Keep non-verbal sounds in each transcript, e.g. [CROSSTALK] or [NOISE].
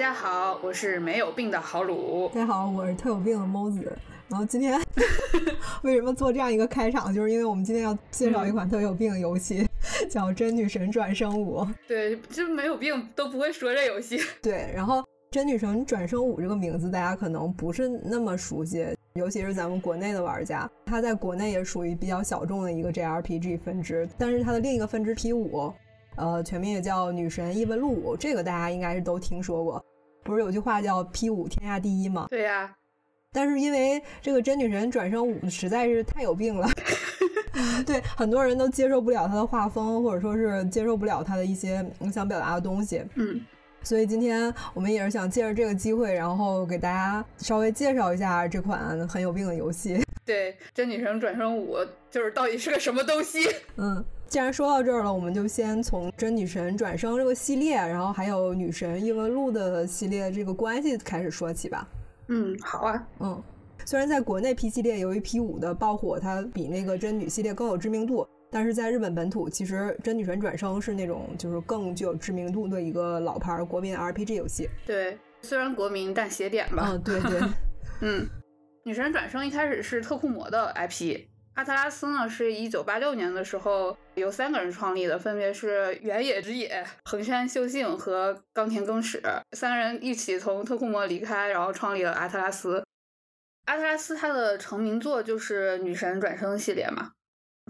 家好，我是没有病的豪鲁。大家好，我是特有病的猫子。然后今天 [LAUGHS] 为什么做这样一个开场？就是因为我们今天要介绍一款特有病的游戏，[LAUGHS] 叫《真女神转生五》。[LAUGHS] 对，就没有病都不会说这游戏。对，然后《真女神转生五》这个名字大家可能不是那么熟悉，尤其是咱们国内的玩家。它在国内也属于比较小众的一个 JRPG 分支，但是它的另一个分支 P 五。呃，全名也叫《女神异闻录五》，这个大家应该是都听说过。不是有句话叫 “P 五天下第一”吗？对呀。但是因为这个真女神转生五实在是太有病了，[LAUGHS] 对很多人都接受不了它的画风，或者说是接受不了它的一些想表达的东西。嗯。所以今天我们也是想借着这个机会，然后给大家稍微介绍一下这款很有病的游戏。对，真女神转生五就是到底是个什么东西？嗯。既然说到这儿了，我们就先从《真女神转生》这个系列，然后还有《女神异闻录》的系列这个关系开始说起吧。嗯，好啊。嗯，虽然在国内 P 系列由于 P 五的爆火，它比那个真女系列更有知名度，但是在日本本土，其实《真女神转生》是那种就是更具有知名度的一个老牌国民 RPG 游戏。对，虽然国民，但写点吧。[LAUGHS] 嗯，对对。嗯，《女神转生》一开始是特库摩的 IP。阿特拉斯呢，是一九八六年的时候由三个人创立的，分别是原野之野、横山秀幸和冈田耕史三个人一起从特库摩离开，然后创立了阿特拉斯。阿特拉斯它的成名作就是《女神转生》系列嘛。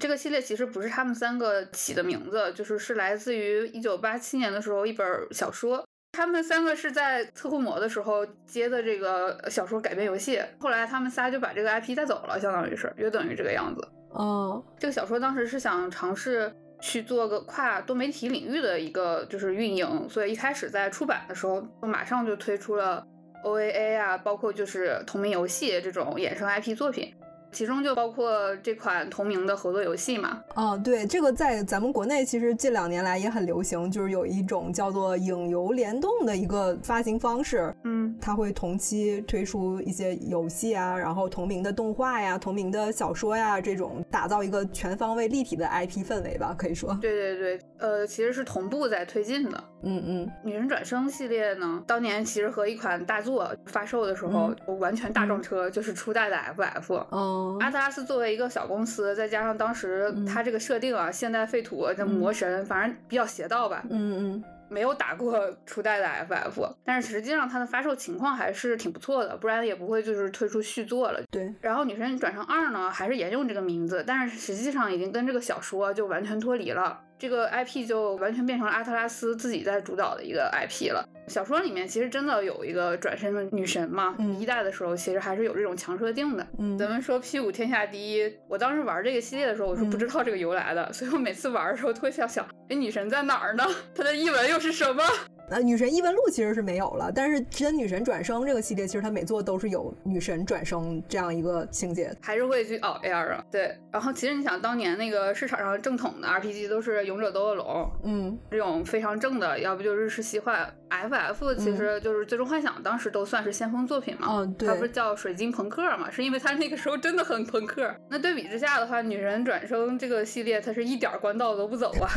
这个系列其实不是他们三个起的名字，就是是来自于一九八七年的时候一本小说。他们三个是在测库魔的时候接的这个小说改编游戏，后来他们仨就把这个 IP 带走了，相当于是约等于这个样子。哦，这个小说当时是想尝试去做个跨多媒体领域的一个就是运营，所以一开始在出版的时候就马上就推出了 OAA 啊，包括就是同名游戏这种衍生 IP 作品。其中就包括这款同名的合作游戏嘛？哦，对，这个在咱们国内其实近两年来也很流行，就是有一种叫做影游联动的一个发行方式。嗯，它会同期推出一些游戏啊，然后同名的动画呀、同名的小说呀，这种打造一个全方位立体的 IP 氛围吧，可以说。对对对，呃，其实是同步在推进的。嗯嗯，女神转生系列呢，当年其实和一款大作发售的时候完全大撞车，就是初代的 FF。嗯。阿特拉斯作为一个小公司，再加上当时它这个设定啊，现代废土这魔神，反正比较邪道吧。嗯嗯。没有打过 [LAUGHS] 初代的 FF，但是实际上它的发售情况还是挺不错的，不然也不会就是推出续作了。对。然后女神转生二呢，还是沿用这个名字，但是实际上已经跟这个小说就完全脱离了。这个 IP 就完全变成了阿特拉斯自己在主导的一个 IP 了。小说里面其实真的有一个转身的女神嘛，一代的时候其实还是有这种强设定的。嗯，咱们说 P 五天下第一，我当时玩这个系列的时候，我是不知道这个由来的，所以我每次玩的时候都会想想，哎，女神在哪儿呢？她的译文又是什么？呃，女神异闻录其实是没有了，但是真女神转生这个系列，其实它每座都是有女神转生这样一个情节，还是会去熬夜啊。对，然后其实你想，当年那个市场上正统的 RPG 都是勇者斗恶龙，嗯，这种非常正的，要不就日式西幻，FF 其实就是最终幻想，当时都算是先锋作品嘛。嗯，对，它不是叫水晶朋克嘛，是因为它那个时候真的很朋克。那对比之下的话，女神转生这个系列，它是一点官道都不走啊，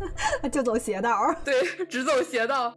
[LAUGHS] 就走邪道，对，只走邪道。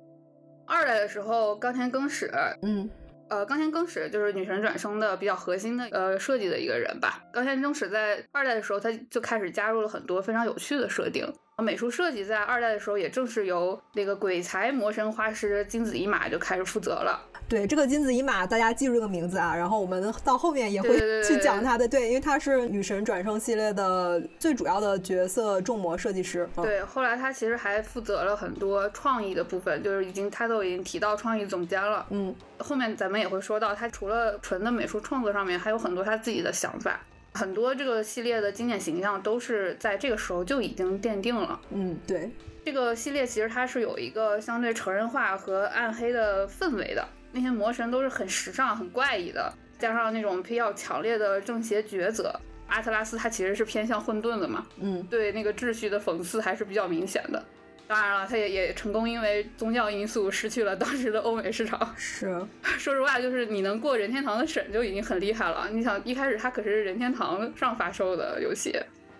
二代的时候，冈田耕史，嗯，呃，冈田耕史就是女神转生的比较核心的呃设计的一个人吧。冈田耕史在二代的时候，他就开始加入了很多非常有趣的设定。美术设计在二代的时候，也正是由那个鬼才魔神画师金子一马就开始负责了。对，这个金子一马，大家记住这个名字啊。然后我们到后面也会去讲他的，对，因为他是女神转生系列的最主要的角色重模设计师。对，后来他其实还负责了很多创意的部分，就是已经他都已经提到创意总监了。嗯，后面咱们也会说到，他除了纯的美术创作上面，还有很多他自己的想法。很多这个系列的经典形象都是在这个时候就已经奠定了。嗯，对，这个系列其实它是有一个相对成人化和暗黑的氛围的。那些魔神都是很时尚、很怪异的，加上那种比较强烈的正邪抉择。阿特拉斯它其实是偏向混沌的嘛，嗯，对那个秩序的讽刺还是比较明显的。当然了，它也也成功因为宗教因素失去了当时的欧美市场。是，[LAUGHS] 说实话，就是你能过任天堂的审就已经很厉害了。你想一开始它可是任天堂上发售的游戏，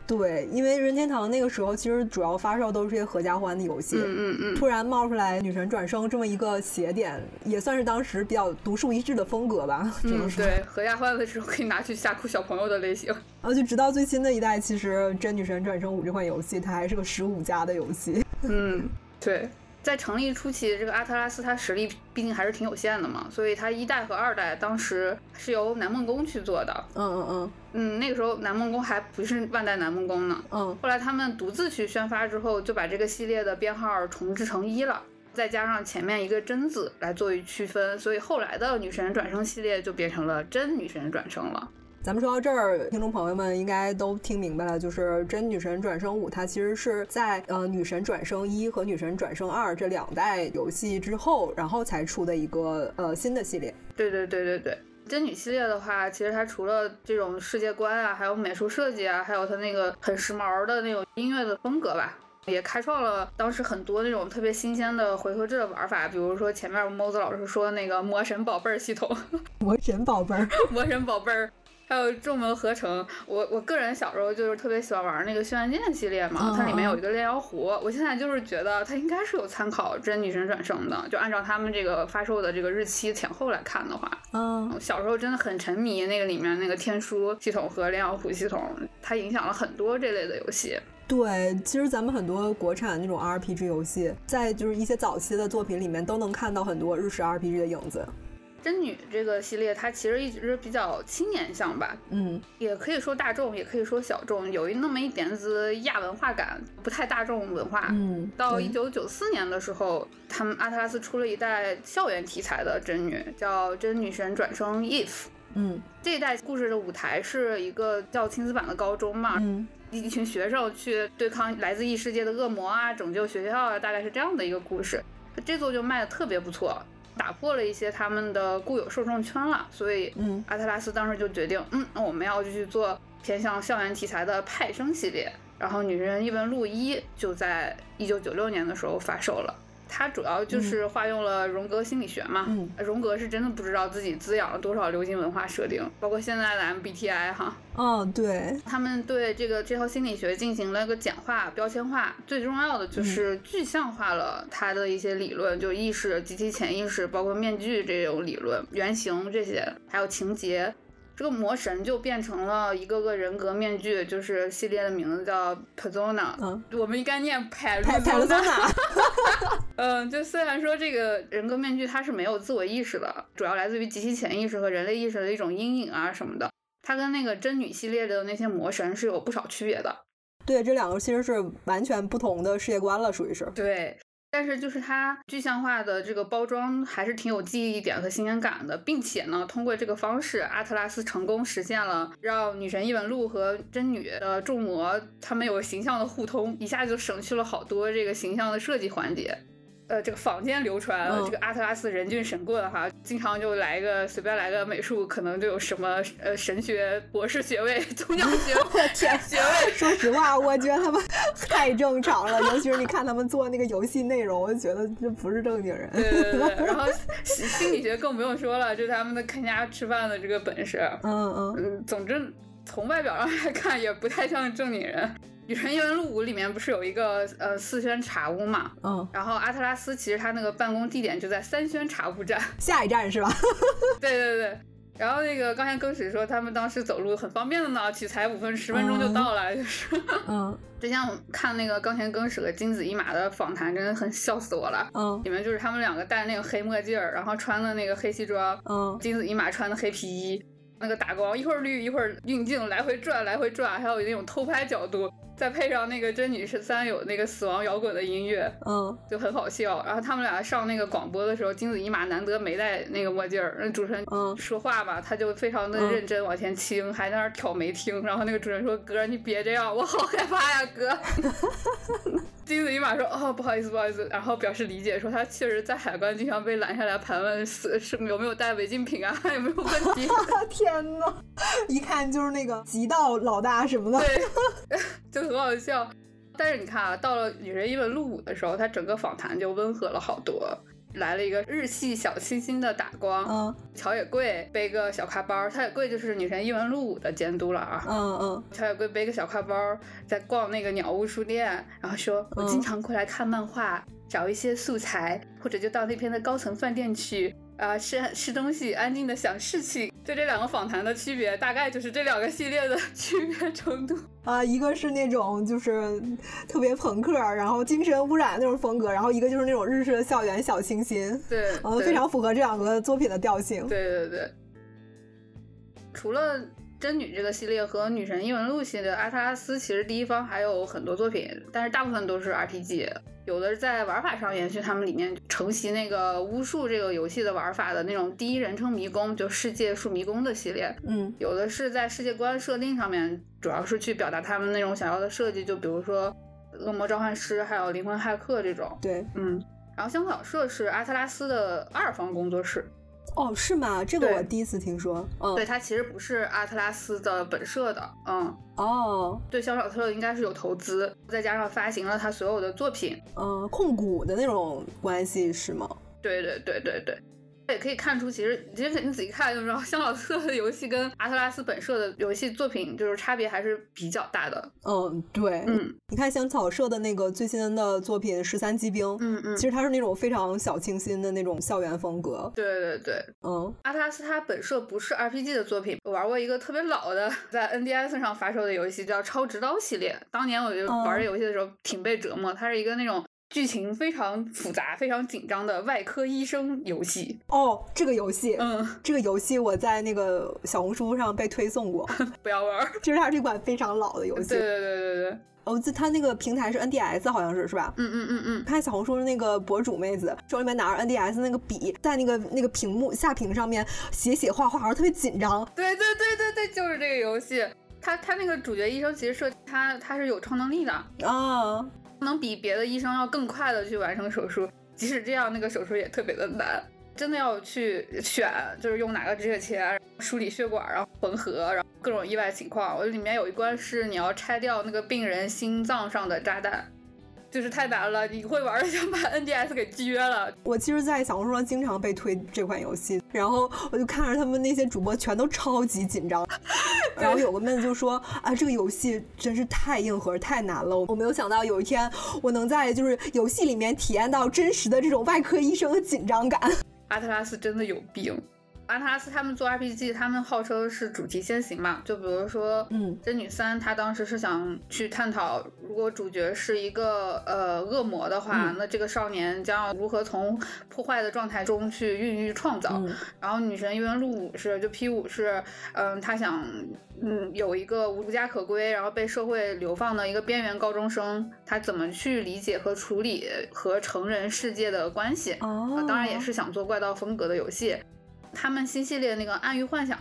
对，因为任天堂那个时候其实主要发售都是些合家欢的游戏，嗯嗯嗯，突然冒出来《女神转生》这么一个邪点，也算是当时比较独树一帜的风格吧。嗯，对，合家欢的时候可以拿去吓哭小朋友的类型。然后就直到最新的一代，其实《真女神转生五》这款游戏它还是个十五加的游戏。嗯，对。在成立初期，这个阿特拉斯它实力毕竟还是挺有限的嘛，所以它一代和二代当时是由南梦宫去做的。嗯嗯嗯嗯，那个时候南梦宫还不是万代南梦宫呢。嗯，后来他们独自去宣发之后，就把这个系列的编号重置成一了，再加上前面一个真字来作为区分，所以后来的女神转生系列就变成了真女神转生了。咱们说到这儿，听众朋友们应该都听明白了，就是《真女神转生五》，它其实是在呃《女神转生一》和《女神转生二》这两代游戏之后，然后才出的一个呃新的系列。对对对对对，真女系列的话，其实它除了这种世界观啊，还有美术设计啊，还有它那个很时髦的那种音乐的风格吧，也开创了当时很多那种特别新鲜的回合制的玩法，比如说前面猫子老师说那个魔神宝贝儿系统，[LAUGHS] 魔神宝贝儿，[LAUGHS] 魔神宝贝儿。还有众谋合成，我我个人小时候就是特别喜欢玩那个轩辕剑系列嘛，它里面有一个炼妖壶，我现在就是觉得它应该是有参考真女神转生的，就按照他们这个发售的这个日期前后来看的话，嗯，小时候真的很沉迷那个里面那个天书系统和炼妖壶系统，它影响了很多这类的游戏。对，其实咱们很多国产那种 RPG 游戏，在就是一些早期的作品里面都能看到很多日式 RPG 的影子。真女这个系列，它其实一直比较青年向吧，嗯，也可以说大众，也可以说小众，有一那么一点子亚文化感，不太大众文化。嗯，到一九九四年的时候，他们阿特拉斯出了一代校园题材的真女，叫《真女神转生 If》。嗯，这一代故事的舞台是一个叫亲子版的高中嘛，嗯，一群学生去对抗来自异世界的恶魔啊，拯救学校啊，大概是这样的一个故事。这座就卖的特别不错。打破了一些他们的固有受众圈了，所以，嗯，阿特拉斯当时就决定，嗯，那我们要继续做偏向校园题材的派生系列。然后，《女人异闻录一》就在一九九六年的时候发售了。它主要就是化用了荣格心理学嘛，荣格是真的不知道自己滋养了多少流行文化设定，包括现在的 MBTI 哈，哦，对。他们对这个这套心理学进行了个简化、标签化，最重要的就是具象化了他的一些理论，就意识、集体潜意识，包括面具这种理论、原型这些，还有情节。这个魔神就变成了一个个人格面具，就是系列的名字叫 Persona。嗯，我们应该念 [LAUGHS] Persona。[LAUGHS] 嗯，就虽然说这个人格面具它是没有自我意识的，主要来自于集体潜意识和人类意识的一种阴影啊什么的，它跟那个真女系列的那些魔神是有不少区别的。对，这两个其实是完全不同的世界观了，属于是。对。但是就是它具象化的这个包装还是挺有记忆点和新鲜感的，并且呢，通过这个方式，阿特拉斯成功实现了让女神异闻录和真女的众魔他们有形象的互通，一下就省去了好多这个形象的设计环节。呃，这个坊间流传这个阿特拉斯人均神棍哈，经常就来一个随便来个美术，可能就有什么呃神学博士学位、[LAUGHS] 宗教学天学位。说实话，我觉得他们太正常了，尤其是你看他们做那个游戏内容，我就觉得这不是正经人。对对对，然后 [LAUGHS] 心理学更不用说了，就是他们的看家吃饭的这个本事。嗯嗯嗯，总之从外表上来看，也不太像正经人。《女神异闻录五》里面不是有一个呃四轩茶屋嘛？嗯，然后阿特拉斯其实他那个办公地点就在三轩茶屋站，[LAUGHS] 下一站是吧？[LAUGHS] 对对对。然后那个刚才更史说他们当时走路很方便的呢，取材五分十分钟就到了，就是。[LAUGHS] 嗯。之前我看那个冈田更史和金子一马的访谈，真的很笑死我了。嗯。里面就是他们两个戴那个黑墨镜儿，然后穿的那个黑西装。嗯。金子一马穿的黑皮衣，那个打光一会儿绿一会儿运镜来回转来回转，还有那种偷拍角度。再配上那个真女十三有那个死亡摇滚的音乐，嗯，就很好笑。然后他们俩上那个广播的时候，金子一马难得没戴那个墨镜儿，那主持人说话吧，他就非常的认真往前倾，还在那挑眉听。然后那个主持人说：“哥，你别这样，我好害怕呀，哥。[LAUGHS] ”金子一马说：“哦，不好意思，不好意思。”然后表示理解，说他确实在海关经常被拦下来盘问是是有没有带违禁品啊，有没有问题。[LAUGHS] 天呐，一看就是那个极道老大什么的。对，[LAUGHS] 就很好笑。但是你看啊，到了《女人异闻录五》的时候，他整个访谈就温和了好多。来了一个日系小清新的打光。嗯乔野贵背个小挎包，乔野贵就是女神异闻录的监督了啊。嗯嗯，乔野贵背个小挎包，在逛那个鸟屋书店，然后说：“我经常过来看漫画，找一些素材，或者就到那边的高层饭店去。”啊，吃 [LAUGHS] 吃东西，安静的想事情，就这两个访谈的区别，大概就是这两个系列的 [LAUGHS] 区别程度啊。一个是那种就是特别朋克，然后精神污染那种风格，然后一个就是那种日式的校园小清新，对，嗯，非常符合这两个作品的调性。对对对。除了真女这个系列和女神异闻录系列，阿特拉斯其实第一方还有很多作品，但是大部分都是 RPG。有的是在玩法上延续他们里面承袭那个巫术这个游戏的玩法的那种第一人称迷宫，就世界树迷宫的系列。嗯，有的是在世界观设定上面，主要是去表达他们那种想要的设计，就比如说恶魔召唤师，还有灵魂骇客这种。对，嗯。然后香草社是阿特拉斯的二方工作室。哦，是吗？这个我第一次听说。嗯，对，它其实不是阿特拉斯的本社的。嗯，哦，对，肖小特应该是有投资，再加上发行了他所有的作品。嗯，控股的那种关系是吗？对对对对对。也可以看出，其实其实你仔细看就知道，香草社的游戏跟阿特拉斯本社的游戏作品就是差别还是比较大的。嗯，对，嗯，你看香草社的那个最新的作品《十三机兵》，嗯嗯，其实它是那种非常小清新的那种校园风格。对对对，嗯，阿特拉斯它本社不是 RPG 的作品，我玩过一个特别老的在 NDS 上发售的游戏，叫《超直刀》系列。当年我就玩这游戏的时候挺被折磨，它是一个那种。剧情非常复杂、非常紧张的外科医生游戏哦，这个游戏，嗯，这个游戏我在那个小红书上被推送过，[LAUGHS] 不要玩。其实它是一款非常老的游戏，对对对对对。哦，它那个平台是 NDS，好像是是吧？嗯嗯嗯嗯。看小红书的那个博主妹子手里面拿着 NDS 那个笔，在那个那个屏幕下屏上面写写画画，好像特别紧张。对对对对对，就是这个游戏。他他那个主角医生其实设他他是有超能力的啊。能比别的医生要更快的去完成手术，即使这样，那个手术也特别的难，真的要去选，就是用哪个止血钳梳理血管，然后缝合，然后各种意外情况。我里面有一关是你要拆掉那个病人心脏上的炸弹。就是太难了，你会玩想把 NDS 给撅了。我其实，在小红书上经常被推这款游戏，然后我就看着他们那些主播全都超级紧张，[LAUGHS] 然后有个妹子就说啊，这个游戏真是太硬核、太难了。我没有想到有一天我能在就是游戏里面体验到真实的这种外科医生的紧张感。阿特拉斯真的有病。阿特拉斯他们做 RPG，他们号称是主题先行嘛？就比如说，嗯，真女三，他当时是想去探讨，如果主角是一个呃恶魔的话，那这个少年将要如何从破坏的状态中去孕育创造。然后女神异闻录五是，就 P 五是，嗯，他想，嗯，有一个无家可归，然后被社会流放的一个边缘高中生，他怎么去理解和处理和成人世界的关系？哦，当然也是想做怪盗风格的游戏。他们新系列那个《暗喻幻想》，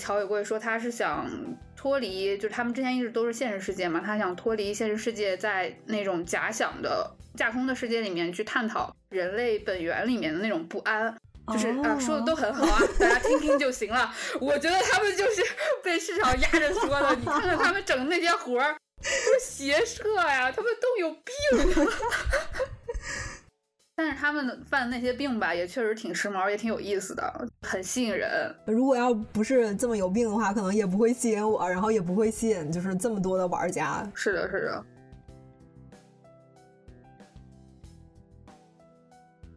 乔伟贵说他是想脱离，就是他们之前一直都是现实世界嘛，他想脱离现实世界，在那种假想的架空的世界里面去探讨人类本源里面的那种不安，就是啊，说的都很好啊，大家听听就行了。[LAUGHS] 我觉得他们就是被市场压着说的，你看看他们整的那些活儿，都是邪社呀，他们都有病。[LAUGHS] 但是他们犯的那些病吧，也确实挺时髦，也挺有意思的，很吸引人。如果要不是这么有病的话，可能也不会吸引我，然后也不会吸引就是这么多的玩家。是的，是的。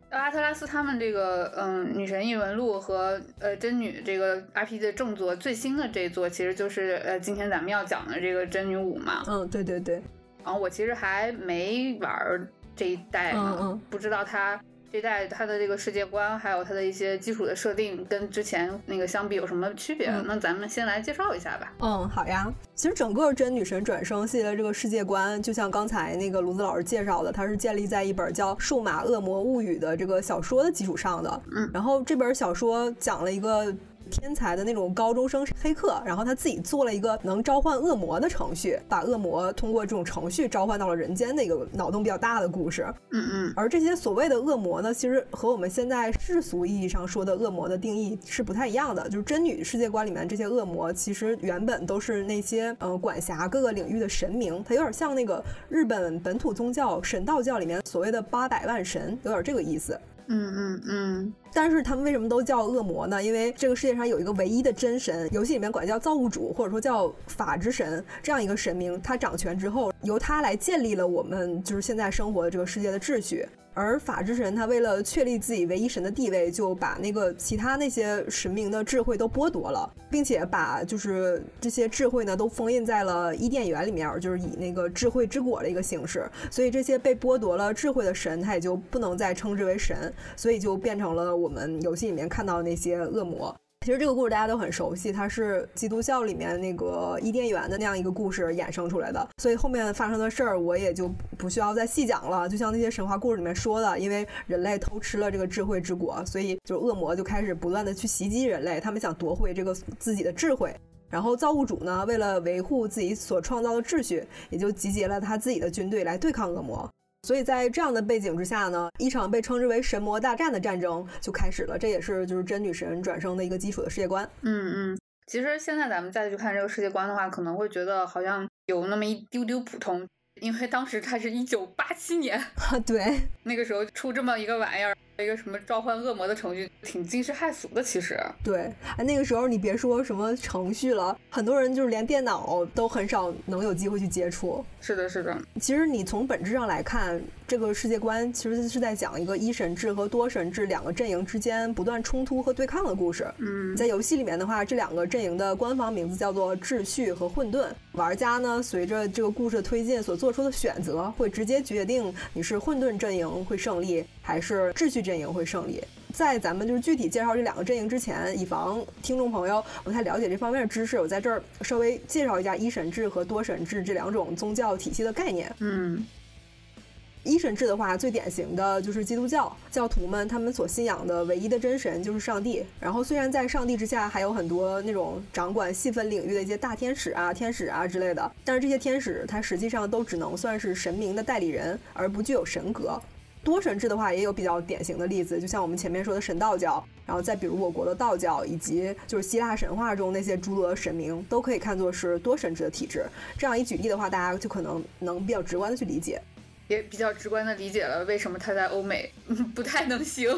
阿特拉斯他们这个，嗯，女神异闻录和呃真女这个 IP 的正作最新的这一作，其实就是呃今天咱们要讲的这个真女五嘛。嗯，对对对。然后我其实还没玩。这一代呢，不知道它这代它的这个世界观，还有它的一些基础的设定，跟之前那个相比有什么区别？那咱们先来介绍一下吧。嗯，好呀。其实整个真女神转生系列这个世界观，就像刚才那个卢子老师介绍的，它是建立在一本叫《数码恶魔物语》的这个小说的基础上的。嗯，然后这本小说讲了一个。天才的那种高中生黑客，然后他自己做了一个能召唤恶魔的程序，把恶魔通过这种程序召唤到了人间的一个脑洞比较大的故事。嗯嗯。而这些所谓的恶魔呢，其实和我们现在世俗意义上说的恶魔的定义是不太一样的。就是真女世界观里面这些恶魔，其实原本都是那些嗯管辖各个领域的神明，它有点像那个日本本土宗教神道教里面所谓的八百万神，有点这个意思。嗯嗯嗯。但是他们为什么都叫恶魔呢？因为这个世界上有一个唯一的真神，游戏里面管叫造物主，或者说叫法之神这样一个神明，他掌权之后，由他来建立了我们就是现在生活的这个世界的秩序。而法之神他为了确立自己唯一神的地位，就把那个其他那些神明的智慧都剥夺了，并且把就是这些智慧呢都封印在了伊甸园里面，就是以那个智慧之果的一个形式。所以这些被剥夺了智慧的神，他也就不能再称之为神，所以就变成了我们游戏里面看到的那些恶魔。其实这个故事大家都很熟悉，它是基督教里面那个伊甸园的那样一个故事衍生出来的，所以后面发生的事儿我也就不需要再细讲了。就像那些神话故事里面说的，因为人类偷吃了这个智慧之果，所以就恶魔就开始不断的去袭击人类，他们想夺回这个自己的智慧。然后造物主呢，为了维护自己所创造的秩序，也就集结了他自己的军队来对抗恶魔。所以在这样的背景之下呢，一场被称之为神魔大战的战争就开始了。这也是就是真女神转生的一个基础的世界观。嗯嗯，其实现在咱们再去看这个世界观的话，可能会觉得好像有那么一丢丢普通，因为当时它是一九八七年，[LAUGHS] 对，那个时候出这么一个玩意儿。一个什么召唤恶魔的程序，挺惊世骇俗的。其实，对，哎，那个时候你别说什么程序了，很多人就是连电脑都很少能有机会去接触。是的，是的。其实你从本质上来看，这个世界观其实是在讲一个一神制和多神制两个阵营之间不断冲突和对抗的故事。嗯，在游戏里面的话，这两个阵营的官方名字叫做秩序和混沌。玩家呢，随着这个故事的推进所做出的选择，会直接决定你是混沌阵营会胜利，还是秩序。阵营会胜利。在咱们就是具体介绍这两个阵营之前，以防听众朋友不太了解这方面的知识，我在这儿稍微介绍一下一神制和多神制这两种宗教体系的概念。嗯，一神制的话，最典型的就是基督教教徒们他们所信仰的唯一的真神就是上帝。然后虽然在上帝之下还有很多那种掌管细分领域的一些大天使啊、天使啊之类的，但是这些天使它实际上都只能算是神明的代理人，而不具有神格。多神制的话，也有比较典型的例子，就像我们前面说的神道教，然后再比如我国的道教，以及就是希腊神话中那些诸多的神明，都可以看作是多神制的体制。这样一举例的话，大家就可能能比较直观的去理解，也比较直观的理解了为什么它在欧美 [LAUGHS] 不太能行。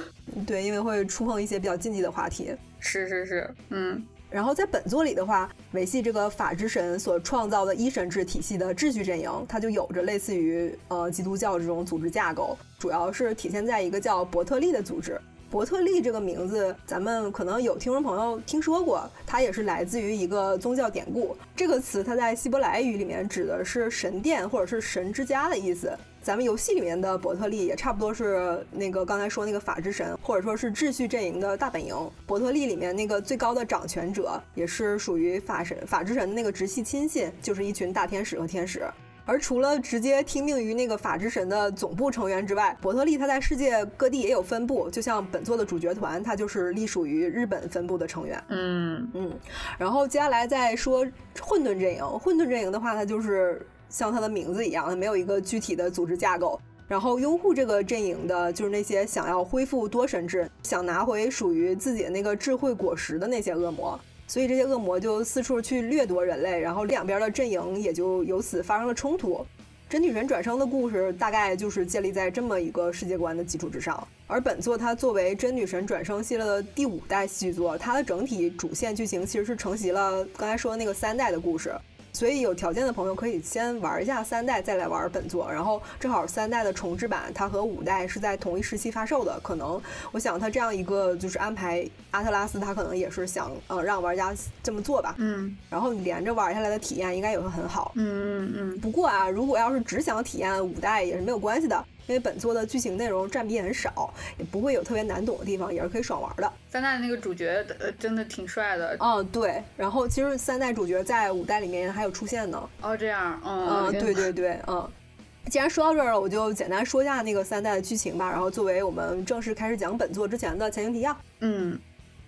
对，因为会触碰一些比较禁忌的话题。是是是，嗯。然后在本作里的话，维系这个法之神所创造的一神制体系的秩序阵营，它就有着类似于呃基督教这种组织架构，主要是体现在一个叫伯特利的组织。伯特利这个名字，咱们可能有听众朋友听说过，它也是来自于一个宗教典故。这个词它在希伯来语里面指的是神殿或者是神之家的意思。咱们游戏里面的伯特利也差不多是那个刚才说那个法之神，或者说是秩序阵营的大本营。伯特利里面那个最高的掌权者，也是属于法神、法之神的那个直系亲信，就是一群大天使和天使。而除了直接听命于那个法之神的总部成员之外，伯特利他在世界各地也有分部，就像本作的主角团，他就是隶属于日本分部的成员。嗯嗯。然后接下来再说混沌阵营，混沌阵营的话，它就是。像它的名字一样，它没有一个具体的组织架构。然后拥护这个阵营的，就是那些想要恢复多神制、想拿回属于自己的那个智慧果实的那些恶魔。所以这些恶魔就四处去掠夺人类，然后两边的阵营也就由此发生了冲突。真女神转生的故事大概就是建立在这么一个世界观的基础之上。而本作它作为真女神转生系列的第五代续作，它的整体主线剧情其实是承袭了刚才说的那个三代的故事。所以有条件的朋友可以先玩一下三代，再来玩本作。然后正好三代的重置版，它和五代是在同一时期发售的。可能我想它这样一个就是安排，阿特拉斯它可能也是想呃让玩家这么做吧。嗯。然后你连着玩下来的体验应该也会很好。嗯嗯嗯。不过啊，如果要是只想体验五代也是没有关系的。因为本作的剧情内容占比很少，也不会有特别难懂的地方，也是可以爽玩的。三代那个主角呃真的挺帅的。嗯，对。然后其实三代主角在五代里面还有出现呢。哦，这样。嗯，对对对，嗯。既然说到这儿了，我就简单说一下那个三代的剧情吧。然后作为我们正式开始讲本作之前的前情提要。嗯，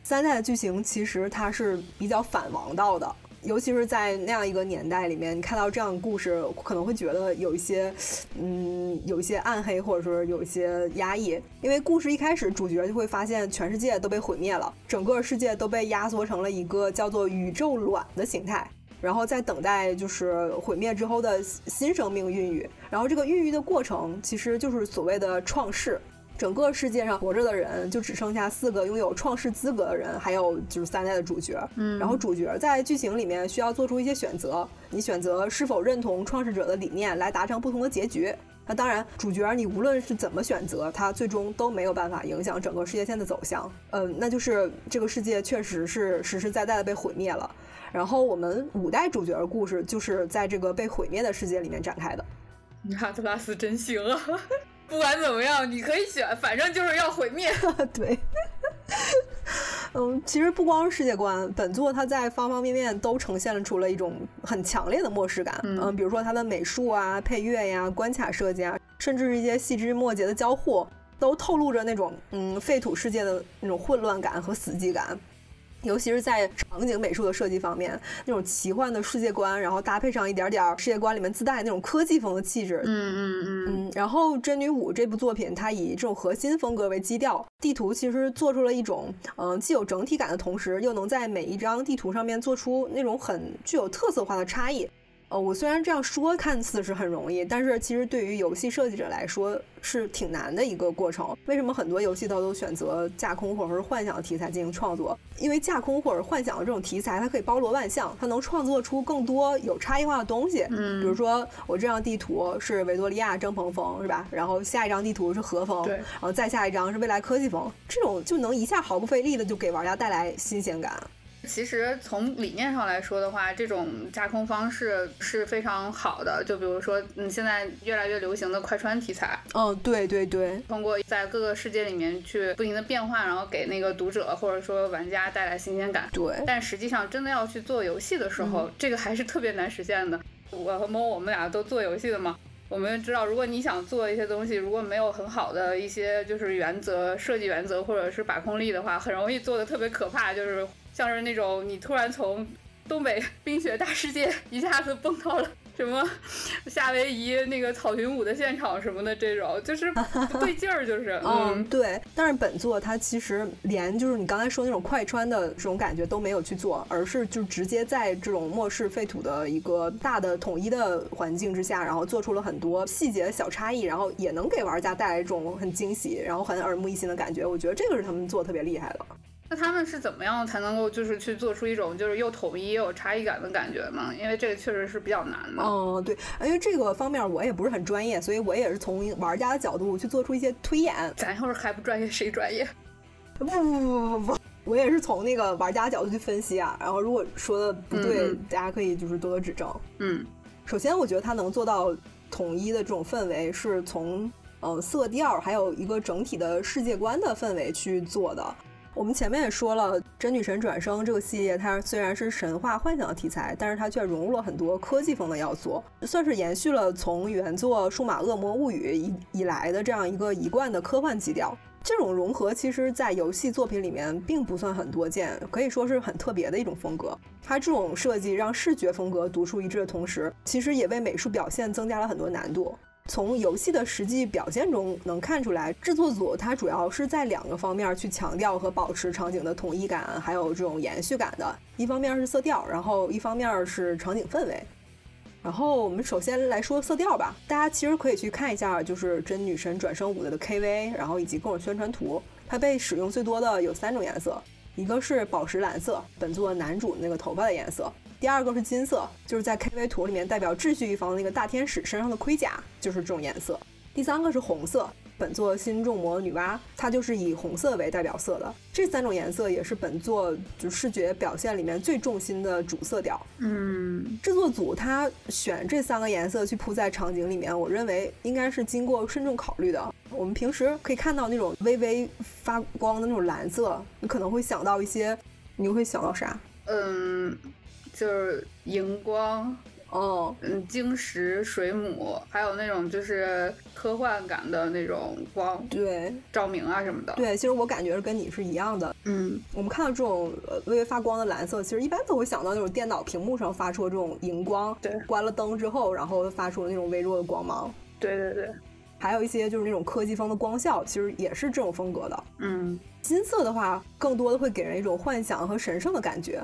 三代的剧情其实它是比较反王道的。尤其是在那样一个年代里面，你看到这样的故事，可能会觉得有一些，嗯，有一些暗黑，或者说有一些压抑。因为故事一开始，主角就会发现全世界都被毁灭了，整个世界都被压缩成了一个叫做宇宙卵的形态，然后在等待就是毁灭之后的新生命孕育。然后这个孕育的过程，其实就是所谓的创世。整个世界上活着的人就只剩下四个拥有创世资格的人，还有就是三代的主角。嗯，然后主角在剧情里面需要做出一些选择，你选择是否认同创世者的理念来达成不同的结局。那当然，主角你无论是怎么选择，他最终都没有办法影响整个世界线的走向。嗯，那就是这个世界确实是实实在在的被毁灭了。然后我们五代主角的故事就是在这个被毁灭的世界里面展开的。你哈特拉斯真行啊！不管怎么样，你可以选，反正就是要毁灭。[LAUGHS] 对。[LAUGHS] 嗯，其实不光是世界观，本作它在方方面面都呈现了出了一种很强烈的末世感。嗯，比如说它的美术啊、配乐呀、关卡设计啊，甚至是一些细枝末节的交互，都透露着那种嗯废土世界的那种混乱感和死寂感。尤其是在场景美术的设计方面，那种奇幻的世界观，然后搭配上一点点世界观里面自带那种科技风的气质，嗯嗯嗯嗯。然后《真女武》这部作品，它以这种核心风格为基调，地图其实做出了一种，嗯，既有整体感的同时，又能在每一张地图上面做出那种很具有特色化的差异。呃，我虽然这样说看似是很容易，但是其实对于游戏设计者来说是挺难的一个过程。为什么很多游戏它都选择架空或者是幻想题材进行创作？因为架空或者幻想的这种题材，它可以包罗万象，它能创作出更多有差异化的东西。嗯，比如说我这张地图是维多利亚蒸鹏风，是吧？然后下一张地图是和风，对，然后再下一张是未来科技风，这种就能一下毫不费力的就给玩家带来新鲜感。其实从理念上来说的话，这种架空方式是非常好的。就比如说，嗯，现在越来越流行的快穿题材，嗯，对对对，通过在各个世界里面去不停的变换，然后给那个读者或者说玩家带来新鲜感。对，但实际上真的要去做游戏的时候，这个还是特别难实现的。我和猫，我们俩都做游戏的嘛，我们知道，如果你想做一些东西，如果没有很好的一些就是原则、设计原则或者是把控力的话，很容易做的特别可怕，就是。像是那种你突然从东北冰雪大世界一下子蹦到了什么夏威夷那个草裙舞的现场什么的，这种就是不对劲儿，就是 [LAUGHS] 嗯对。但是本作它其实连就是你刚才说那种快穿的这种感觉都没有去做，而是就直接在这种末世废土的一个大的统一的环境之下，然后做出了很多细节的小差异，然后也能给玩家带来一种很惊喜，然后很耳目一新的感觉。我觉得这个是他们做特别厉害的。那他们是怎么样才能够就是去做出一种就是又统一又有差异感的感觉呢？因为这个确实是比较难的。嗯，对，因为这个方面我也不是很专业，所以我也是从玩家的角度去做出一些推演。咱要是还不专业，谁专业？不不不不不不，我也是从那个玩家角度去分析啊。然后如果说的不对，大家可以就是多多指正。嗯，首先我觉得他能做到统一的这种氛围，是从嗯色调还有一个整体的世界观的氛围去做的。我们前面也说了，《真女神转生》这个系列，它虽然是神话幻想的题材，但是它却融入了很多科技风的要素，算是延续了从原作《数码恶魔物语》以以来的这样一个一贯的科幻基调。这种融合，其实在游戏作品里面并不算很多见，可以说是很特别的一种风格。它这种设计让视觉风格独树一帜的同时，其实也为美术表现增加了很多难度。从游戏的实际表现中能看出来，制作组它主要是在两个方面去强调和保持场景的统一感，还有这种延续感的。一方面是色调，然后一方面是场景氛围。然后我们首先来说色调吧，大家其实可以去看一下，就是《真女神转生五》的 KV，然后以及各种宣传图，它被使用最多的有三种颜色，一个是宝石蓝色，本作男主那个头发的颜色。第二个是金色，就是在 KV 图里面代表秩序一方的那个大天使身上的盔甲，就是这种颜色。第三个是红色，本作新众魔女娲，它就是以红色为代表色的。这三种颜色也是本作就视觉表现里面最重心的主色调。嗯，制作组他选这三个颜色去铺在场景里面，我认为应该是经过慎重考虑的。我们平时可以看到那种微微发光的那种蓝色，你可能会想到一些，你会想到啥？嗯。就是荧光，哦，嗯，晶石、水母，还有那种就是科幻感的那种光，对，照明啊什么的。对，其实我感觉是跟你是一样的。嗯，我们看到这种微微发光的蓝色，其实一般都会想到那种电脑屏幕上发出的这种荧光。对，关了灯之后，然后发出那种微弱的光芒。对对对，还有一些就是那种科技风的光效，其实也是这种风格的。嗯，金色的话，更多的会给人一种幻想和神圣的感觉。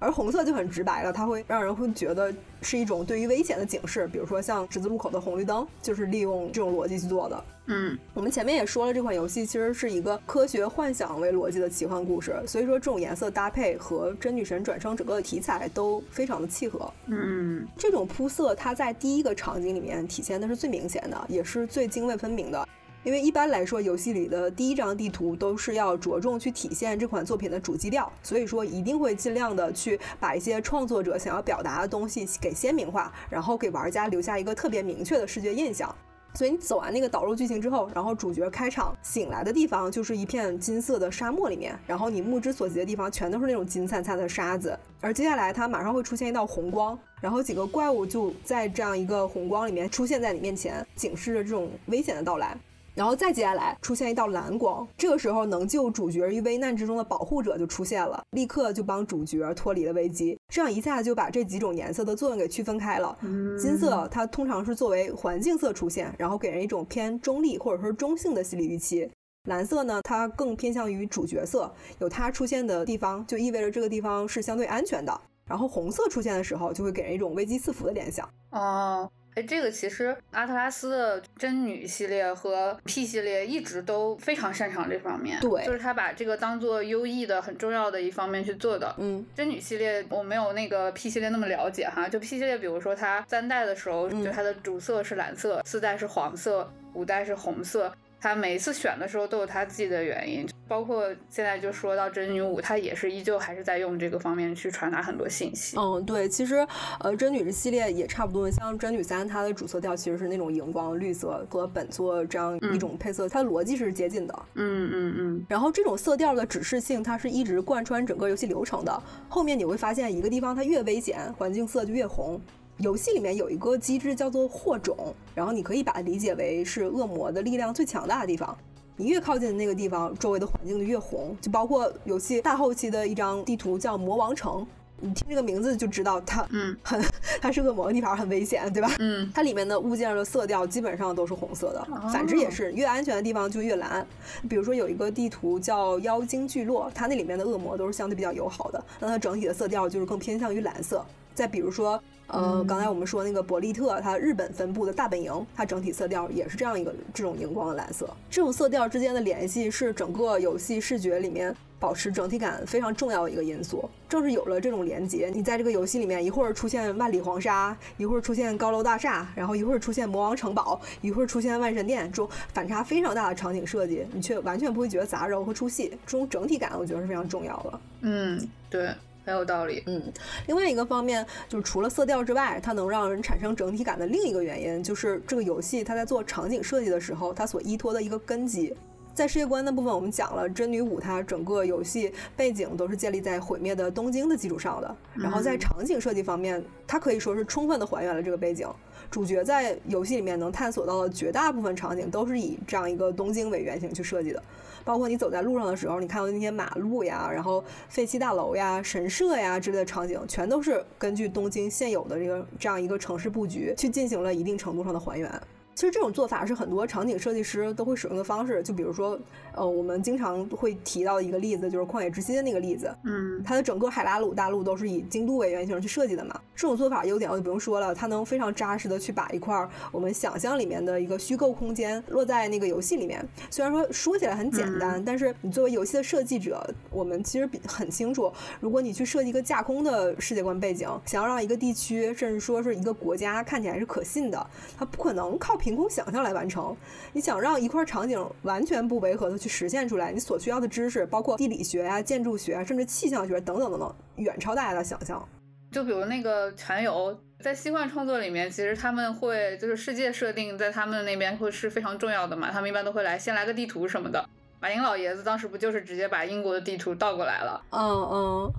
而红色就很直白了，它会让人会觉得是一种对于危险的警示，比如说像十字路口的红绿灯，就是利用这种逻辑去做的。嗯，我们前面也说了，这款游戏其实是一个科学幻想为逻辑的奇幻故事，所以说这种颜色搭配和真女神转生整个的题材都非常的契合。嗯，这种铺色它在第一个场景里面体现的是最明显的，也是最泾渭分明的。因为一般来说，游戏里的第一张地图都是要着重去体现这款作品的主基调，所以说一定会尽量的去把一些创作者想要表达的东西给鲜明化，然后给玩家留下一个特别明确的视觉印象。所以你走完那个导入剧情之后，然后主角开场醒来的地方就是一片金色的沙漠里面，然后你目之所及的地方全都是那种金灿灿的沙子，而接下来它马上会出现一道红光，然后几个怪物就在这样一个红光里面出现在你面前，警示着这种危险的到来。然后再接下来出现一道蓝光，这个时候能救主角于危难之中的保护者就出现了，立刻就帮主角脱离了危机。这样一下就把这几种颜色的作用给区分开了。金色它通常是作为环境色出现，然后给人一种偏中立或者说中性的心理预期。蓝色呢，它更偏向于主角色，有它出现的地方就意味着这个地方是相对安全的。然后红色出现的时候，就会给人一种危机四伏的联想。哦。哎，这个其实阿特拉斯的真女系列和 P 系列一直都非常擅长这方面，对，就是他把这个当做优异的很重要的一方面去做的。嗯，真女系列我没有那个 P 系列那么了解哈，就 P 系列，比如说它三代的时候，就它的主色是蓝色，四代是黄色，五代是红色。他每一次选的时候都有他自己的原因，包括现在就说到真女五，他也是依旧还是在用这个方面去传达很多信息。嗯，对，其实呃真女这系列也差不多，像真女三，它的主色调其实是那种荧光绿色，和本作这样一种配色，它的逻辑是接近的。嗯嗯嗯。然后这种色调的指示性，它是一直贯穿整个游戏流程的。后面你会发现，一个地方它越危险，环境色就越红。游戏里面有一个机制叫做祸种，然后你可以把它理解为是恶魔的力量最强大的地方。你越靠近那个地方，周围的环境就越红。就包括游戏大后期的一张地图叫魔王城，你听这个名字就知道它，嗯，很它是恶魔的地方，很危险，对吧？嗯，它里面的物件的色调基本上都是红色的，反之也是，越安全的地方就越蓝。比如说有一个地图叫妖精聚落，它那里面的恶魔都是相对比较友好的，那它整体的色调就是更偏向于蓝色。再比如说。呃，刚才我们说那个伯利特，它日本分部的大本营，它整体色调也是这样一个这种荧光的蓝色。这种色调之间的联系是整个游戏视觉里面保持整体感非常重要的一个因素。正是有了这种连接，你在这个游戏里面一会儿出现万里黄沙，一会儿出现高楼大厦，然后一会儿出现魔王城堡，一会儿出现万神殿，这种反差非常大的场景设计，你却完全不会觉得杂糅和出戏。这种整体感，我觉得是非常重要的。嗯，对。很有道理，嗯，另外一个方面就是除了色调之外，它能让人产生整体感的另一个原因，就是这个游戏它在做场景设计的时候，它所依托的一个根基。在世界观的部分，我们讲了真女武，它整个游戏背景都是建立在毁灭的东京的基础上的。然后在场景设计方面，它可以说是充分的还原了这个背景。主角在游戏里面能探索到的绝大部分场景，都是以这样一个东京为原型去设计的。包括你走在路上的时候，你看到那些马路呀，然后废弃大楼呀、神社呀之类的场景，全都是根据东京现有的这个这样一个城市布局去进行了一定程度上的还原。其实这种做法是很多场景设计师都会使用的方式，就比如说，呃，我们经常会提到一个例子就是《旷野之心》的那个例子，嗯，它的整个海拉鲁大陆都是以京都为原型去设计的嘛。这种做法优点我就不用说了，它能非常扎实的去把一块我们想象里面的一个虚构空间落在那个游戏里面。虽然说说起来很简单，但是你作为游戏的设计者，我们其实很清楚，如果你去设计一个架空的世界观背景，想要让一个地区甚至说是一个国家看起来是可信的，它不可能靠凭空想象来完成。你想让一块场景完全不违和的去实现出来，你所需要的知识，包括地理学啊、建筑学啊，甚至气象学等等等等，远超大家的想象。就比如那个全游，在西幻创作里面，其实他们会就是世界设定在他们那边会是非常重要的嘛。他们一般都会来先来个地图什么的。马英老爷子当时不就是直接把英国的地图倒过来了？嗯嗯，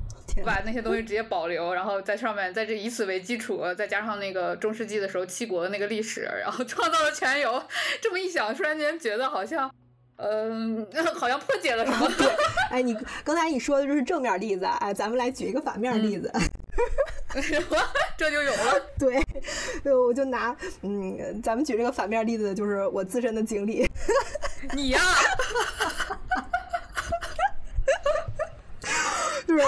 把那些东西直接保留，然后在上面在这以此为基础，再加上那个中世纪的时候七国的那个历史，然后创造了全游。这么一想，突然间觉得好像。嗯，[LAUGHS] 好像破解了什么？[LAUGHS] 对，哎，你刚才你说的就是正面例子，哎，咱们来举一个反面例子。什么？这就有了？[LAUGHS] 对，我就拿，嗯，咱们举这个反面例子，就是我自身的经历。你呀，就是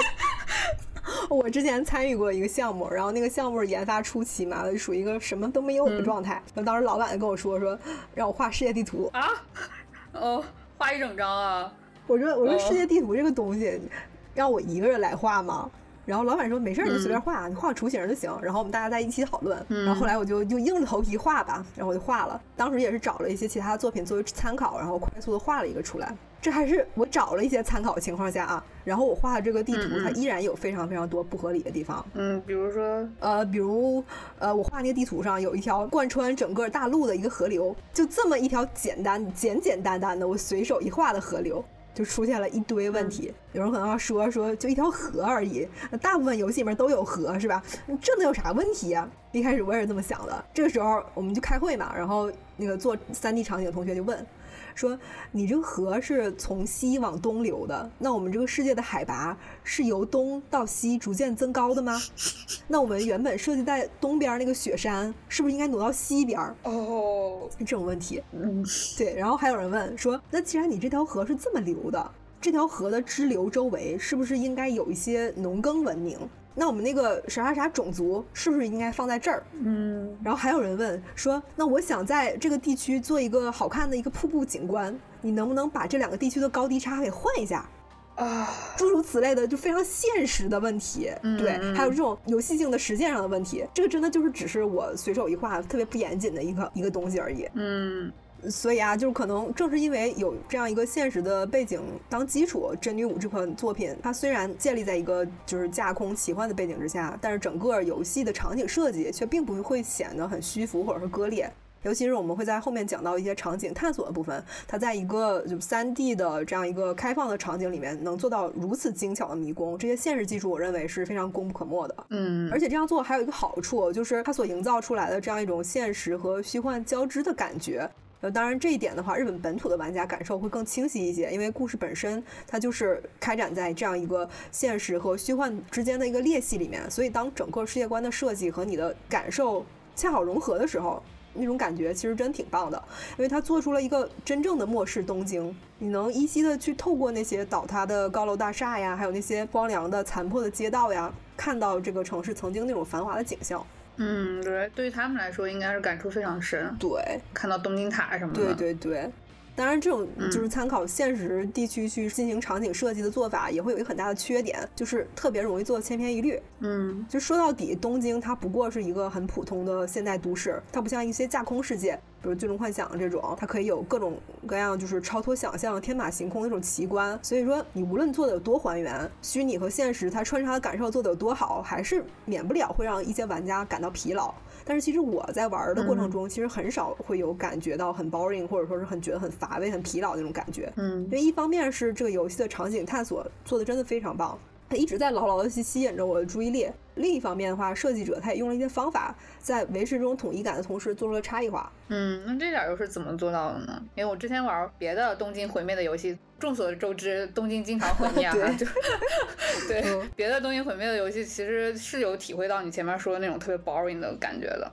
[LAUGHS] 我之前参与过一个项目，然后那个项目研发初期嘛，就属于一个什么都没有的状态。然后当时老板就跟我说说，让我画世界地图啊，[LAUGHS] 哦，画一整张啊。我说我说世界地图这个东西，让我一个人来画吗？然后老板说没事，你就随便画，你画个雏形就行。然后我们大家在一起讨论。然后后来我就就硬着头皮画吧，然后我就画了。当时也是找了一些其他的作品作为参考，然后快速的画了一个出来。这还是我找了一些参考的情况下啊。然后我画的这个地图，它依然有非常非常多不合理的地方。嗯，比如说呃，比如呃，我画那个地图上有一条贯穿整个大陆的一个河流，就这么一条简单简简单单的我随手一画的河流。就出现了一堆问题，有人可能要说说就一条河而已，大部分游戏里面都有河是吧？这能有啥问题呀？一开始我也是这么想的。这个时候我们就开会嘛，然后那个做三 D 场景的同学就问。说你这个河是从西往东流的，那我们这个世界的海拔是由东到西逐渐增高的吗？那我们原本设计在东边那个雪山是不是应该挪到西边？哦，这种问题，嗯，对。然后还有人问说，那既然你这条河是这么流的，这条河的支流周围是不是应该有一些农耕文明？那我们那个啥啥啥种族是不是应该放在这儿？嗯，然后还有人问说，那我想在这个地区做一个好看的一个瀑布景观，你能不能把这两个地区的高低差给换一下？啊，诸如此类的就非常现实的问题，对，还有这种游戏性的实践上的问题，这个真的就是只是我随手一画，特别不严谨的一个一个东西而已。嗯。所以啊，就是可能正是因为有这样一个现实的背景当基础，《真女武》这款作品，它虽然建立在一个就是架空奇幻的背景之下，但是整个游戏的场景设计却并不会显得很虚浮或者是割裂。尤其是我们会在后面讲到一些场景探索的部分，它在一个就三 D 的这样一个开放的场景里面能做到如此精巧的迷宫，这些现实技术我认为是非常功不可没的。嗯，而且这样做还有一个好处，就是它所营造出来的这样一种现实和虚幻交织的感觉。呃，当然这一点的话，日本本土的玩家感受会更清晰一些，因为故事本身它就是开展在这样一个现实和虚幻之间的一个裂隙里面，所以当整个世界观的设计和你的感受恰好融合的时候，那种感觉其实真挺棒的，因为它做出了一个真正的末世东京，你能依稀的去透过那些倒塌的高楼大厦呀，还有那些荒凉的残破的街道呀，看到这个城市曾经那种繁华的景象。嗯，对，对于他们来说，应该是感触非常深。对，看到东京塔什么的。对对对，当然，这种就是参考现实地区去进行场景设计的做法，也会有一个很大的缺点，就是特别容易做千篇一律。嗯，就说到底，东京它不过是一个很普通的现代都市，它不像一些架空世界。比如《最终幻想》这种，它可以有各种各样，就是超脱想象、天马行空那种奇观。所以说，你无论做的有多还原，虚拟和现实它穿插的感受做的有多好，还是免不了会让一些玩家感到疲劳。但是其实我在玩的过程中，其实很少会有感觉到很 boring，或者说是很觉得很乏味、很疲劳那种感觉。嗯，因为一方面是这个游戏的场景探索做的真的非常棒。它一直在牢牢的吸吸引着我的注意力。另一方面的话，设计者他也用了一些方法，在维持这种统一感的同时，做出了差异化。嗯，那这点又是怎么做到的呢？因为我之前玩别的东京毁灭的游戏，众所周知，东京经常毁灭啊。就 [LAUGHS] 对别的东京毁灭的游戏，其实是有体会到你前面说的那种特别 boring 的感觉的。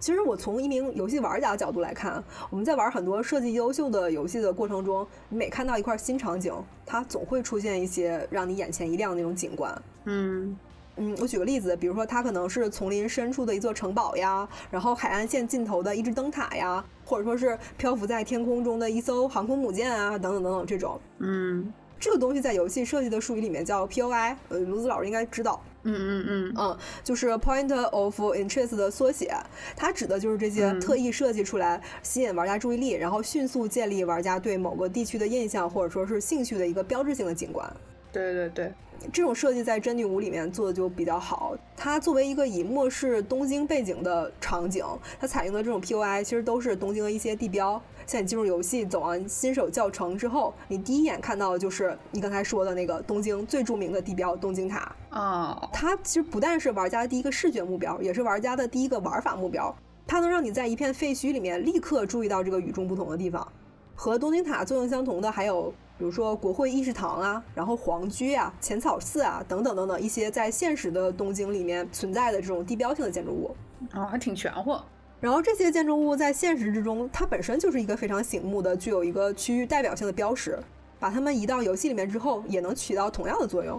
其实我从一名游戏玩家的角度来看，我们在玩很多设计优秀的游戏的过程中，你每看到一块新场景，它总会出现一些让你眼前一亮的那种景观。嗯嗯，我举个例子，比如说它可能是丛林深处的一座城堡呀，然后海岸线尽头的一只灯塔呀，或者说是漂浮在天空中的一艘航空母舰啊，等等等等这种。嗯，这个东西在游戏设计的术语里面叫 POI，呃，卢子老师应该知道。嗯嗯嗯嗯，就是 Point of Interest 的缩写，它指的就是这些特意设计出来吸引玩家注意力，然后迅速建立玩家对某个地区的印象或者说是兴趣的一个标志性的景观。对对对，这种设计在真女巫里面做的就比较好。它作为一个以末世东京背景的场景，它采用的这种 POI 其实都是东京的一些地标。像你进入游戏走完新手教程之后，你第一眼看到的就是你刚才说的那个东京最著名的地标东京塔啊。它其实不但是玩家的第一个视觉目标，也是玩家的第一个玩法目标。它能让你在一片废墟里面立刻注意到这个与众不同的地方。和东京塔作用相同的还有，比如说国会议事堂啊，然后皇居啊、浅草寺啊等等等等一些在现实的东京里面存在的这种地标性的建筑物。啊，还挺全乎。然后这些建筑物在现实之中，它本身就是一个非常醒目的、具有一个区域代表性的标识。把它们移到游戏里面之后，也能起到同样的作用。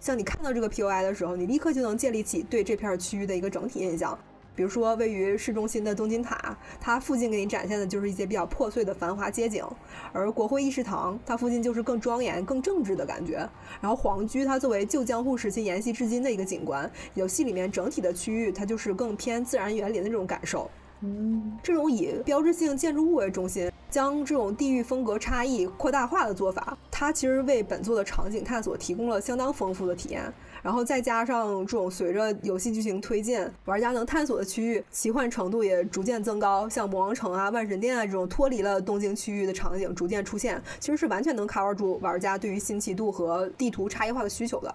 像你看到这个 POI 的时候，你立刻就能建立起对这片区域的一个整体印象。比如说，位于市中心的东京塔，它附近给你展现的就是一些比较破碎的繁华街景；而国会议事堂，它附近就是更庄严、更政治的感觉。然后皇居，它作为旧江户时期沿袭至今的一个景观，游戏里面整体的区域，它就是更偏自然园林的这种感受。嗯，这种以标志性建筑物为中心，将这种地域风格差异扩大化的做法，它其实为本作的场景探索提供了相当丰富的体验。然后再加上这种随着游戏剧情推进，玩家能探索的区域奇幻程度也逐渐增高，像魔王城啊、万神殿啊这种脱离了东京区域的场景逐渐出现，其实是完全能 cover 住玩家对于新奇度和地图差异化的需求的。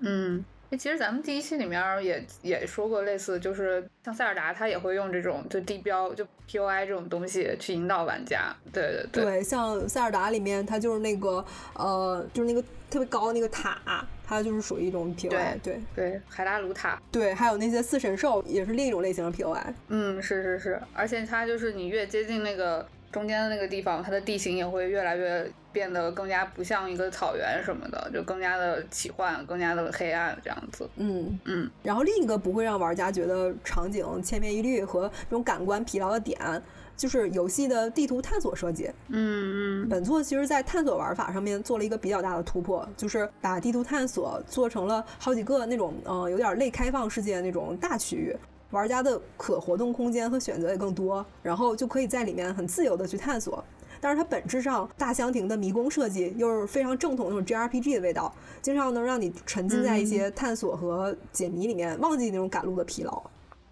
嗯。其实咱们第一期里面也也说过类似，就是像塞尔达，他也会用这种就地标就 P O I 这种东西去引导玩家。对对对。对，像塞尔达里面，它就是那个呃，就是那个特别高的那个塔，它就是属于一种 P O I。对对，海拉鲁塔。对，还有那些四神兽也是另一种类型的 P O I。嗯，是是是，而且它就是你越接近那个。中间的那个地方，它的地形也会越来越变得更加不像一个草原什么的，就更加的奇幻，更加的黑暗这样子。嗯嗯。然后另一个不会让玩家觉得场景千篇一律和这种感官疲劳的点，就是游戏的地图探索设计。嗯嗯。本作其实在探索玩法上面做了一个比较大的突破，就是把地图探索做成了好几个那种嗯有点类开放世界那种大区域。玩家的可活动空间和选择也更多，然后就可以在里面很自由的去探索。但是它本质上大箱庭的迷宫设计又是非常正统那种 JRPG 的味道，经常能让你沉浸在一些探索和解谜里面，忘记那种赶路的疲劳。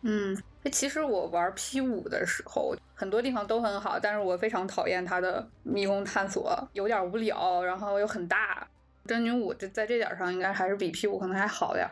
嗯，其实我玩 P 五的时候，很多地方都很好，但是我非常讨厌它的迷宫探索，有点无聊，然后又很大。真女武这在这点上应该还是比 P 五可能还好点。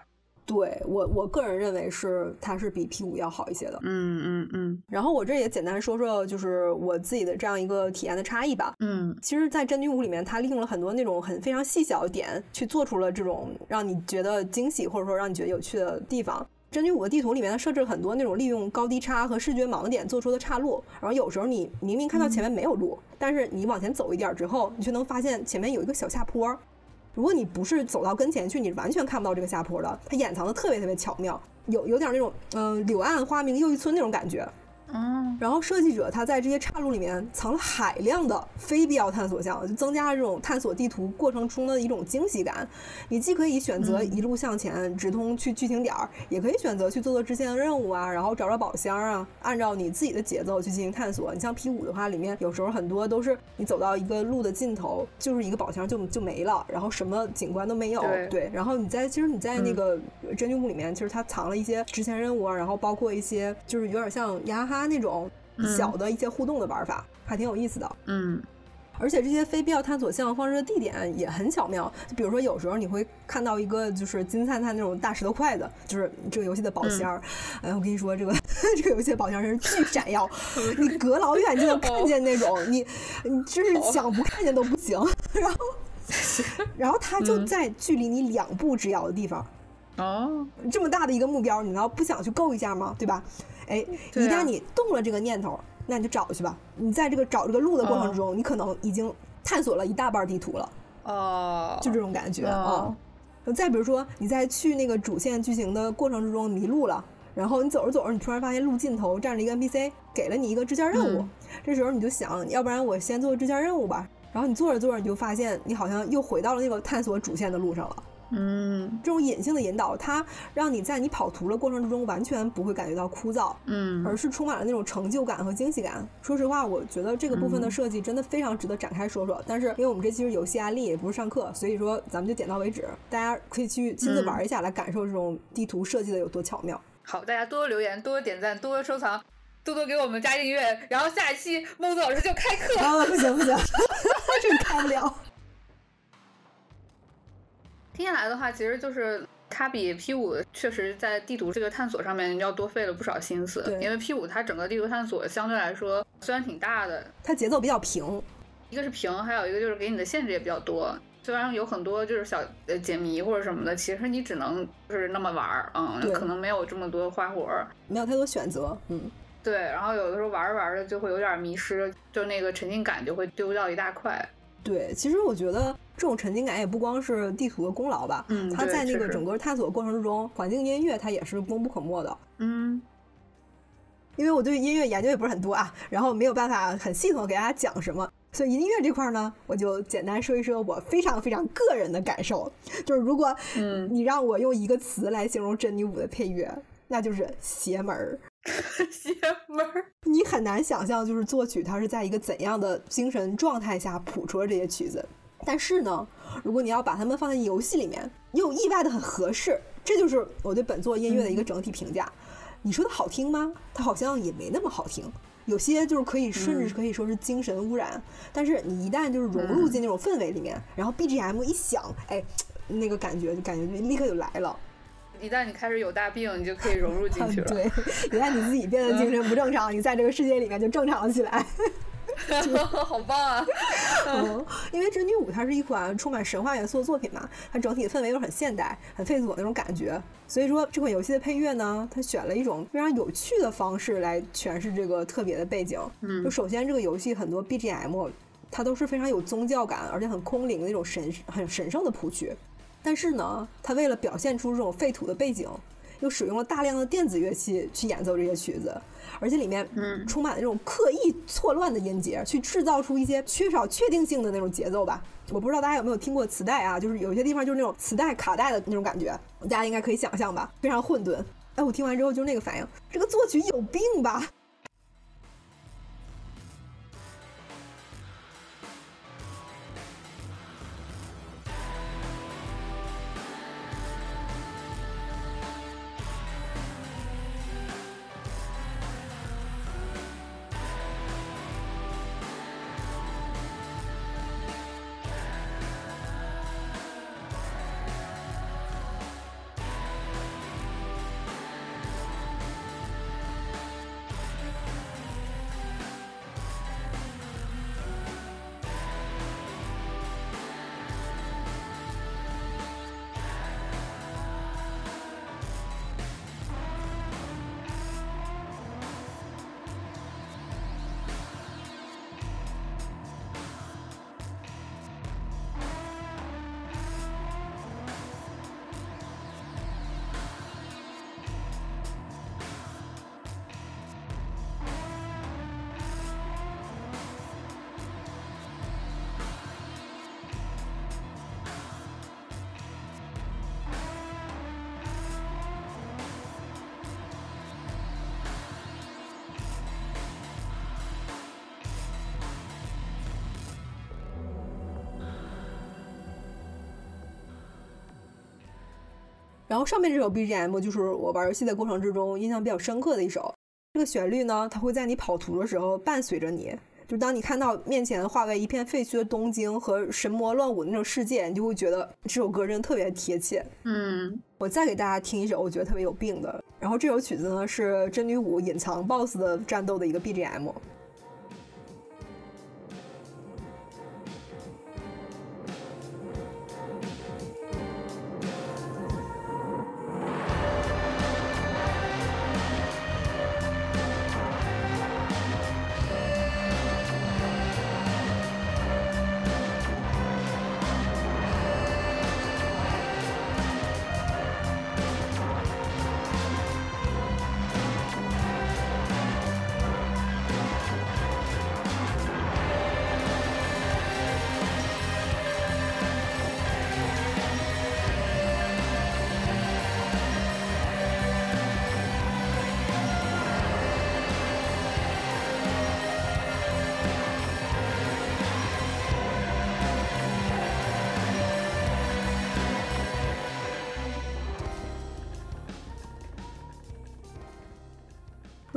对我，我个人认为是它是比 P 五要好一些的。嗯嗯嗯。然后我这也简单说说，就是我自己的这样一个体验的差异吧。嗯，其实，在真女武里面，它利用了很多那种很非常细小的点，去做出了这种让你觉得惊喜或者说让你觉得有趣的地方。真女武的地图里面，它设置了很多那种利用高低差和视觉盲点做出的岔路。然后有时候你明明看到前面没有路，但是你往前走一点之后，你却能发现前面有一个小下坡。如果你不是走到跟前去，你完全看不到这个下坡的。它掩藏的特别特别巧妙，有有点那种嗯柳暗花明又一村那种感觉。嗯，然后设计者他在这些岔路里面藏了海量的非必要探索项，就增加了这种探索地图过程中的一种惊喜感。你既可以选择一路向前直通去剧情点儿，也可以选择去做做支线任务啊，然后找找宝箱啊，按照你自己的节奏去进行探索。你像 P 五的话，里面有时候很多都是你走到一个路的尽头，就是一个宝箱就就没了，然后什么景观都没有。对，然后你在其实你在那个真菌屋里面，其实它藏了一些支线任务啊，然后包括一些就是有点像雅哈。那种小的一些互动的玩法还挺有意思的，嗯，而且这些非必要探索项放置的地点也很巧妙。就比如说，有时候你会看到一个就是金灿灿那种大石头筷子，就是这个游戏的宝箱。哎，我跟你说，这个 [LAUGHS] 这个游戏的宝箱真是巨闪耀，[LAUGHS] 你隔老远就能看见那种，[LAUGHS] 你你就是想不看见都不行。然后，然后它就在距离你两步之遥的地方。哦，这么大的一个目标，你难道不想去够一下吗？对吧？哎，一旦你动了这个念头，那你就找去吧。你在这个找这个路的过程中，你可能已经探索了一大半地图了。哦，就这种感觉啊。再比如说，你在去那个主线剧情的过程之中迷路了，然后你走着走着，你突然发现路尽头站着一个 NPC，给了你一个支线任务。这时候你就想，要不然我先做支线任务吧。然后你做着做着，你就发现你好像又回到了那个探索主线的路上了。嗯，这种隐性的引导，它让你在你跑图的过程之中完全不会感觉到枯燥，嗯，而是充满了那种成就感和惊喜感。说实话，我觉得这个部分的设计真的非常值得展开说说。但是因为我们这期是游戏案例，也不是上课，所以说咱们就点到为止。大家可以去亲自玩一下，来感受这种地图设计的有多巧妙。好，大家多多留言，多多点赞，多多收藏，多多给我们加订阅。然后下一期孟子老师就开课。啊，不行不行，[LAUGHS] 这开不了。听下来的话，其实就是它比 P 五确实在地图这个探索上面要多费了不少心思。对，因为 P 五它整个地图探索相对来说虽然挺大的，它节奏比较平，一个是平，还有一个就是给你的限制也比较多。虽然有很多就是小呃解谜或者什么的，其实你只能就是那么玩儿，嗯，可能没有这么多花活，没有太多选择，嗯，对。然后有的时候玩着玩着就会有点迷失，就那个沉浸感就会丢掉一大块。对，其实我觉得这种沉浸感也不光是地图的功劳吧，嗯，它在那个整个探索过程之中，环境音乐它也是功不可没的。嗯因为我对音乐研究也不是很多啊，然后没有办法很系统的给大家讲什么，所以音乐这块呢，我就简单说一说我非常非常个人的感受，就是如果嗯，你让我用一个词来形容珍妮舞的配乐，那就是邪门儿。[LAUGHS] 邪门儿。你很难想象，就是作曲他是在一个怎样的精神状态下谱出了这些曲子。但是呢，如果你要把它们放在游戏里面，又意外的很合适，这就是我对本作音乐的一个整体评价。你说它好听吗？它好像也没那么好听，有些就是可以甚至可以说是精神污染。但是你一旦就是融入进那种氛围里面，然后 BGM 一响，哎，那个感觉就感觉就立刻就来了。一旦你开始有大病，你就可以融入进 [LAUGHS] 去了。对，一旦你自己变得精神不正常，你在这个世界里面就正常了起来。[LAUGHS] 好棒啊！嗯，因为《真女武》它是一款充满神话元素的作品嘛，它整体的氛围又很现代、很费佐那种感觉，所以说这款游戏的配乐呢，它选了一种非常有趣的方式来诠释这个特别的背景。嗯就首先这个游戏很多 BGM，它都是非常有宗教感，而且很空灵的那种神很神圣的谱曲，但是呢，它为了表现出这种废土的背景，又使用了大量的电子乐器去演奏这些曲子，而且里面嗯充满了这种刻意错乱的音节，去制造出一些缺少确定性的那种节奏吧。我不知道大家有没有听过磁带啊，就是有些地方就是那种磁带卡带的那种感觉，大家应该可以想象吧，非常混沌。哎，我听完之后就是那个反应，这个作曲有病吧？然后上面这首 BGM 就是我玩游戏的过程之中印象比较深刻的一首。这个旋律呢，它会在你跑图的时候伴随着你。就当你看到面前化为一片废墟的东京和神魔乱舞的那种世界，你就会觉得这首歌真的特别贴切。嗯我再给大家听一首我觉得特别有病的。然后这首曲子呢是真女武隐藏 BOSS 的战斗的一个 BGM。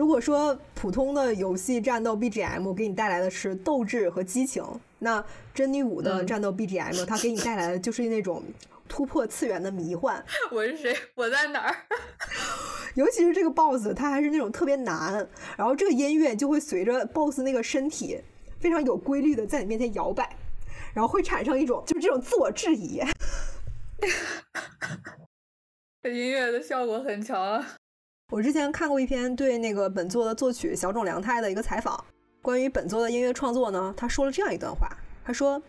如果说普通的游戏战斗 BGM 给你带来的是斗志和激情，那真女武的嗯战斗 BGM 它给你带来的就是那种突破次元的迷幻。[LAUGHS] 我是谁？我在哪儿？[LAUGHS] 尤其是这个 BOSS，它还是那种特别难，然后这个音乐就会随着 BOSS 那个身体非常有规律的在你面前摇摆，然后会产生一种就是这种自我质疑。[LAUGHS] 这音乐的效果很强啊！我之前看过一篇对那个本作的作曲小冢良太的一个采访，关于本作的音乐创作呢，他说了这样一段话，他说。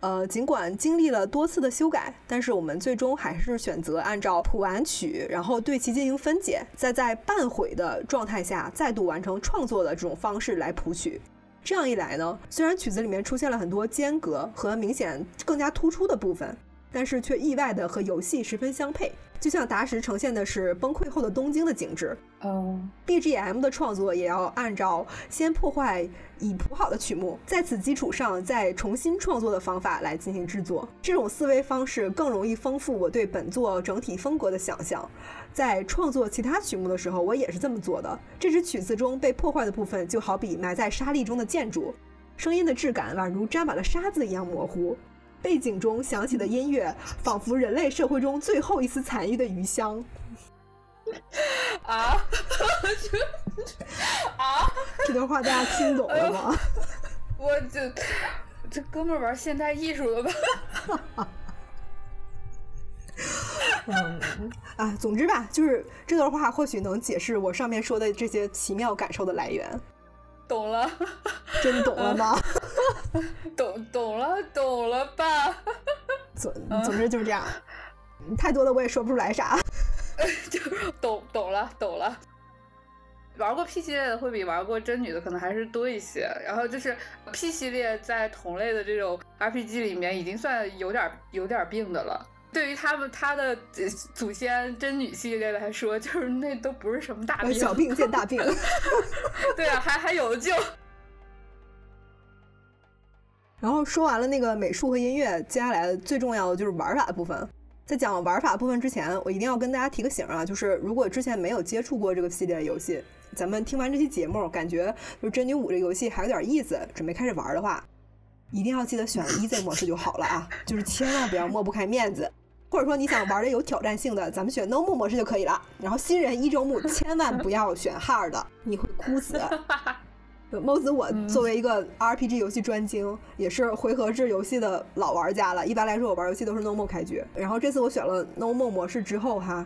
呃，尽管经历了多次的修改，但是我们最终还是选择按照谱完曲，然后对其进行分解，再在半毁的状态下再度完成创作的这种方式来谱曲。这样一来呢，虽然曲子里面出现了很多间隔和明显更加突出的部分，但是却意外的和游戏十分相配。就像达什呈现的是崩溃后的东京的景致，嗯，BGM 的创作也要按照先破坏已谱好的曲目，在此基础上再重新创作的方法来进行制作。这种思维方式更容易丰富我对本作整体风格的想象。在创作其他曲目的时候，我也是这么做的。这支曲子中被破坏的部分，就好比埋在沙砾中的建筑，声音的质感宛如沾满了沙子一样模糊。背景中响起的音乐，仿佛人类社会中最后一丝残余的余香。啊！[LAUGHS] 啊！这段话大家听懂了吗？我这这哥们玩现代艺术了吧？嗯 [LAUGHS] 啊，总之吧，就是这段话或许能解释我上面说的这些奇妙感受的来源。懂了，真懂了吗？[LAUGHS] 懂懂了，懂了吧？[LAUGHS] 总总之就是这样，太多了我也说不出来啥。[LAUGHS] 就懂懂了，懂了。玩过 P 系列的会比玩过真女的可能还是多一些。然后就是 P 系列在同类的这种 RPG 里面已经算有点有点病的了。对于他们他的祖先真女系列来说，就是那都不是什么大病，小病见大病。对啊，还还有救。然后说完了那个美术和音乐，接下来最重要的就是玩法的部分。在讲玩法部分之前，我一定要跟大家提个醒啊，就是如果之前没有接触过这个系列的游戏，咱们听完这期节目，感觉就是真女五这游戏还有点意思，准备开始玩的话，一定要记得选 easy 模式就好了啊，就是千万不要抹不开面子。或者说你想玩的有挑战性的，咱们选 normal 模式就可以了。然后新人一周目千万不要选 hard，你会哭死。[LAUGHS] 猫子，我作为一个 RPG 游戏专精，也是回合制游戏的老玩家了。一般来说，我玩游戏都是 normal 开局。然后这次我选了 normal 模式之后，哈，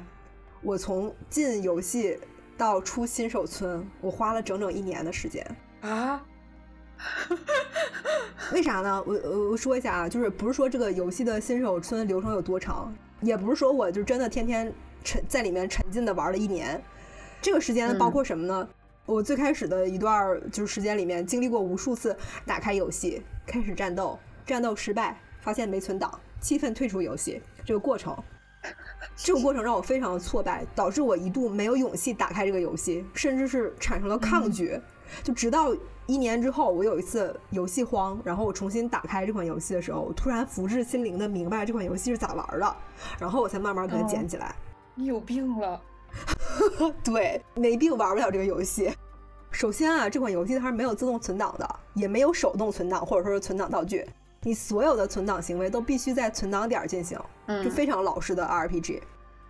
我从进游戏到出新手村，我花了整整一年的时间啊。[LAUGHS] 为啥呢？我我说一下啊，就是不是说这个游戏的新手村流程有多长，也不是说我就真的天天沉在里面沉浸的玩了一年。这个时间包括什么呢？我最开始的一段就是时间里面，经历过无数次打开游戏开始战斗，战斗失败，发现没存档，气愤退出游戏。这个过程，这个过程让我非常的挫败，导致我一度没有勇气打开这个游戏，甚至是产生了抗拒。就直到一年之后，我有一次游戏荒，然后我重新打开这款游戏的时候，我突然福至心灵的明白这款游戏是咋玩的，然后我才慢慢给它捡起来。你有病了？[LAUGHS] 对，没病玩不了这个游戏。首先啊，这款游戏它是没有自动存档的，也没有手动存档或者说是存档道具，你所有的存档行为都必须在存档点进行，就非常老式的 RPG。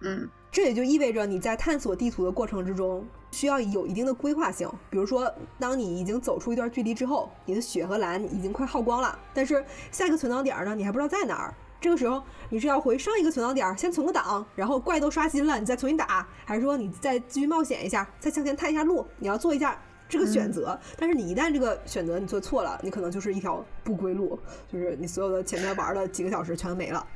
嗯，这也就意味着你在探索地图的过程之中。需要有一定的规划性，比如说，当你已经走出一段距离之后，你的血和蓝已经快耗光了，但是下一个存档点呢，你还不知道在哪儿。这个时候，你是要回上一个存档点先存个档，然后怪都刷新了，你再重新打，还是说你再继续冒险一下，再向前探一下路？你要做一下这个选择。但是你一旦这个选择你做错了，你可能就是一条不归路，就是你所有的前面玩了几个小时全没了。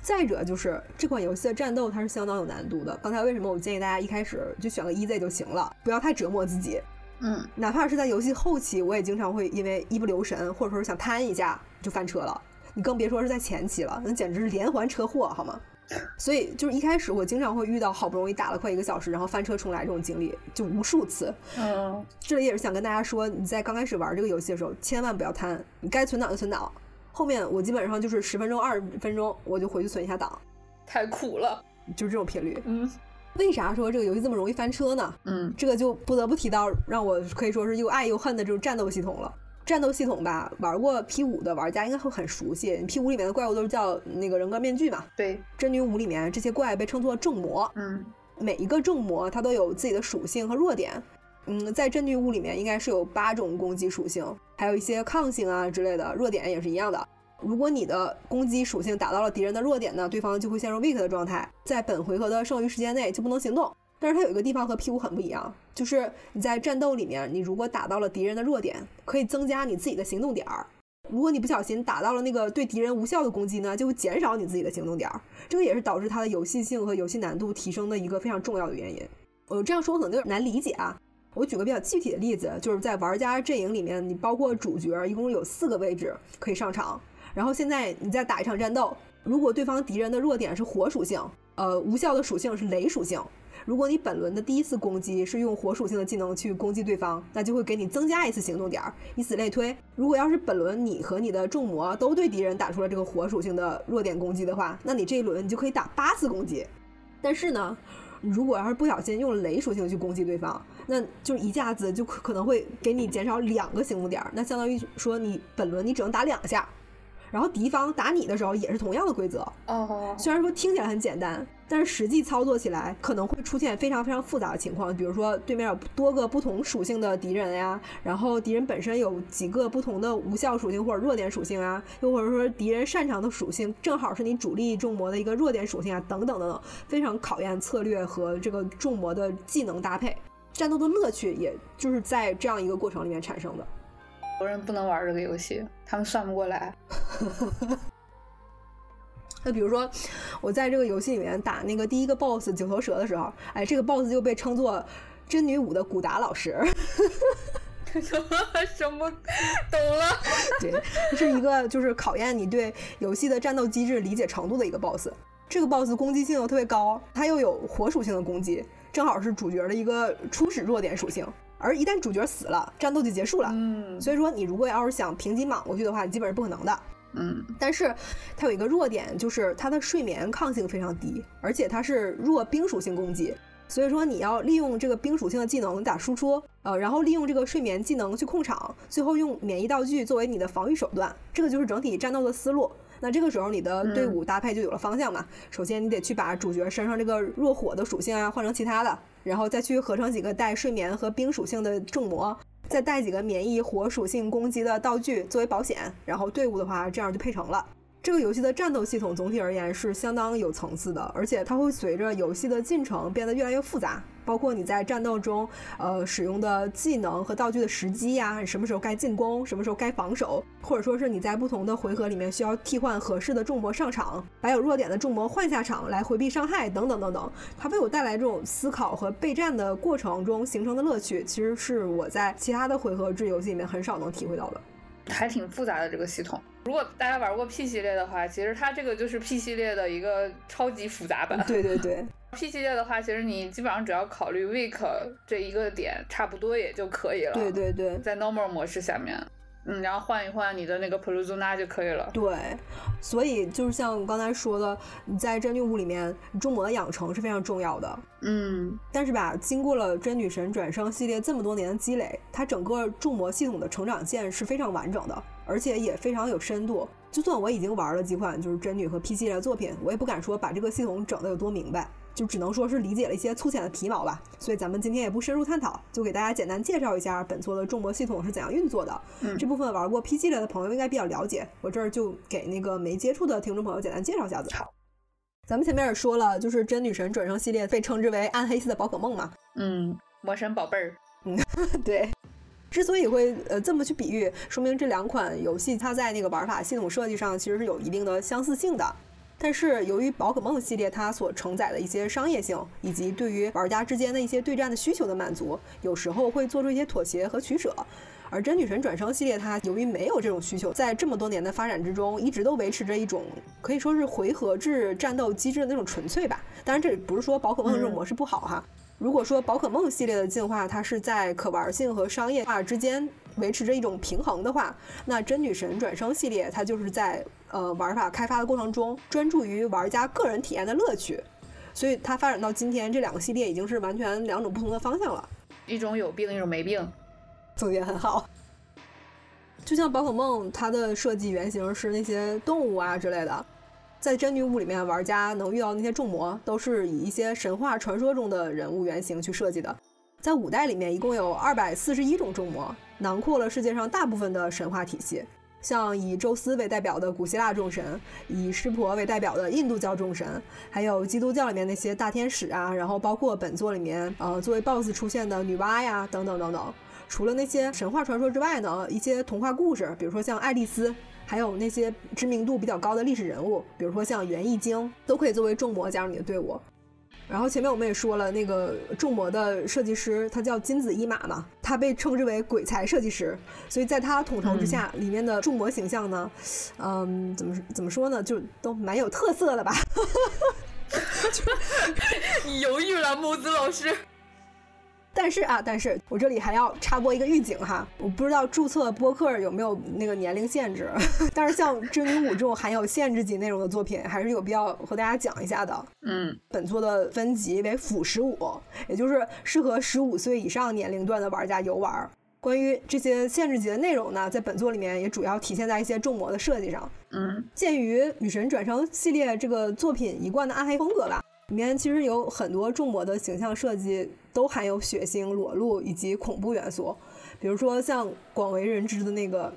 再者就是这款游戏的战斗它是相当有难度的。刚才为什么我建议大家一开始就选个 easy 就行了，不要太折磨自己。嗯，哪怕是在游戏后期，我也经常会因为一不留神，或者说是想贪一下就翻车了。你更别说是在前期了，那简直是连环车祸，好吗？所以就是一开始我经常会遇到好不容易打了快一个小时，然后翻车重来这种经历，就无数次。嗯，这里也是想跟大家说，你在刚开始玩这个游戏的时候，千万不要贪，你该存档就存档。后面我基本上就是十分钟、二十分钟，我就回去存一下档，太苦了，就是这种频率。嗯，为啥说这个游戏这么容易翻车呢？嗯，这个就不得不提到让我可以说是又爱又恨的这种战斗系统了。战斗系统吧，玩过 P 五的玩家应该会很熟悉。P 五里面的怪物都是叫那个人格面具嘛？对，真女五里面这些怪被称作正魔。嗯，每一个正魔它都有自己的属性和弱点。嗯，在真女五里面应该是有八种攻击属性。还有一些抗性啊之类的弱点也是一样的。如果你的攻击属性打到了敌人的弱点呢，对方就会陷入 weak 的状态，在本回合的剩余时间内就不能行动。但是它有一个地方和 P 五很不一样，就是你在战斗里面，你如果打到了敌人的弱点，可以增加你自己的行动点儿。如果你不小心打到了那个对敌人无效的攻击呢，就会减少你自己的行动点儿。这个也是导致它的游戏性和游戏难度提升的一个非常重要的原因。我这样说可能有点难理解啊。我举个比较具体的例子，就是在玩家阵营里面，你包括主角一共有四个位置可以上场。然后现在你再打一场战斗，如果对方敌人的弱点是火属性，呃，无效的属性是雷属性。如果你本轮的第一次攻击是用火属性的技能去攻击对方，那就会给你增加一次行动点，以此类推。如果要是本轮你和你的众魔都对敌人打出了这个火属性的弱点攻击的话，那你这一轮你就可以打八次攻击。但是呢，如果要是不小心用雷属性去攻击对方，那就一下子就可能会给你减少两个行动点，那相当于说你本轮你只能打两下。然后敌方打你的时候也是同样的规则哦。虽然说听起来很简单，但是实际操作起来可能会出现非常非常复杂的情况。比如说对面有多个不同属性的敌人呀，然后敌人本身有几个不同的无效属性或者弱点属性啊，又或者说敌人擅长的属性正好是你主力重魔的一个弱点属性啊，等等等等，非常考验策略和这个重魔的技能搭配。战斗的乐趣也就是在这样一个过程里面产生的。国人不能玩这个游戏，他们算不过来。[LAUGHS] 那比如说，我在这个游戏里面打那个第一个 BOSS 九头蛇的时候，哎，这个 BOSS 就被称作真女武的古达老师。[LAUGHS] 什么什么？懂了？对，这是一个就是考验你对游戏的战斗机制理解程度的一个 BOSS。这个 BOSS 攻击性又特别高，它又有火属性的攻击，正好是主角的一个初始弱点属性。而一旦主角死了，战斗就结束了。嗯，所以说你如果要是想平级莽过去的话，基本是不可能的。嗯，但是它有一个弱点，就是它的睡眠抗性非常低，而且它是弱冰属性攻击。所以说你要利用这个冰属性的技能打输出，呃，然后利用这个睡眠技能去控场，最后用免疫道具作为你的防御手段。这个就是整体战斗的思路。那这个时候你的队伍搭配就有了方向嘛。首先你得去把主角身上这个弱火的属性啊换成其他的。然后再去合成几个带睡眠和冰属性的重魔，再带几个免疫火属性攻击的道具作为保险，然后队伍的话这样就配成了。这个游戏的战斗系统总体而言是相当有层次的，而且它会随着游戏的进程变得越来越复杂。包括你在战斗中，呃，使用的技能和道具的时机呀，什么时候该进攻，什么时候该防守，或者说是你在不同的回合里面需要替换合适的重魔上场，把有弱点的重魔换下场来回避伤害，等等等等，它为我带来这种思考和备战的过程中形成的乐趣，其实是我在其他的回合制游戏里面很少能体会到的。还挺复杂的这个系统。如果大家玩过 P 系列的话，其实它这个就是 P 系列的一个超级复杂版。对对对，[LAUGHS] P 系列的话，其实你基本上只要考虑 weak 这一个点，差不多也就可以了。对对对，在 normal 模式下面。嗯，然后换一换你的那个 p l u z u n a 就可以了。对，所以就是像我刚才说的，你在真女巫里面，中魔的养成是非常重要的。嗯，但是吧，经过了真女神转生系列这么多年的积累，它整个众魔系统的成长线是非常完整的，而且也非常有深度。就算我已经玩了几款就是真女和 P 系列的作品，我也不敢说把这个系统整的有多明白。就只能说是理解了一些粗浅的皮毛吧，所以咱们今天也不深入探讨，就给大家简单介绍一下本作的众魔系统是怎样运作的。嗯，这部分玩过 P 系列的朋友应该比较了解，我这儿就给那个没接触的听众朋友简单介绍一下子。好，咱们前面也说了，就是真女神转生系列被称之为暗黑系的宝可梦嘛。嗯，魔神宝贝儿。嗯，[LAUGHS] 对。之所以会呃这么去比喻，说明这两款游戏它在那个玩法系统设计上其实是有一定的相似性的。但是由于宝可梦系列它所承载的一些商业性，以及对于玩家之间的一些对战的需求的满足，有时候会做出一些妥协和取舍。而真女神转生系列它由于没有这种需求，在这么多年的发展之中，一直都维持着一种可以说是回合制战斗机制的那种纯粹吧。当然，这不是说宝可梦这种模式不好哈。如果说宝可梦系列的进化，它是在可玩性和商业化之间维持着一种平衡的话，那真女神转生系列它就是在呃玩法开发的过程中专注于玩家个人体验的乐趣，所以它发展到今天，这两个系列已经是完全两种不同的方向了。一种有病，一种没病，总结很好。就像宝可梦，它的设计原型是那些动物啊之类的。在真女巫里面，玩家能遇到那些众魔，都是以一些神话传说中的人物原型去设计的。在五代里面，一共有二百四十一种众魔，囊括了世界上大部分的神话体系。像以宙斯为代表的古希腊众神，以湿婆为代表的印度教众神，还有基督教里面那些大天使啊，然后包括本作里面呃作为 BOSS 出现的女娲呀，等等等等。除了那些神话传说之外呢，一些童话故事，比如说像爱丽丝，还有那些知名度比较高的历史人物，比如说像袁义经，都可以作为众魔加入你的队伍。然后前面我们也说了，那个众魔的设计师他叫金子一马嘛，他被称之为鬼才设计师，所以在他统筹之下，里面的众魔形象呢，嗯，怎么怎么说呢，就都蛮有特色的吧。[LAUGHS] [LAUGHS] 你犹豫了，木子老师。但是啊，但是我这里还要插播一个预警哈，我不知道注册播客有没有那个年龄限制，[LAUGHS] 但是像《真女舞》这种含有限制级内容的作品，还是有必要和大家讲一下的。嗯，本作的分级为辅十五，也就是适合十五岁以上年龄段的玩家游玩。关于这些限制级的内容呢，在本作里面也主要体现在一些重魔的设计上。嗯，鉴于《女神转生》系列这个作品一贯的暗黑风格吧。里面其实有很多重魔的形象设计都含有血腥、裸露以及恐怖元素，比如说像广为人知的那个，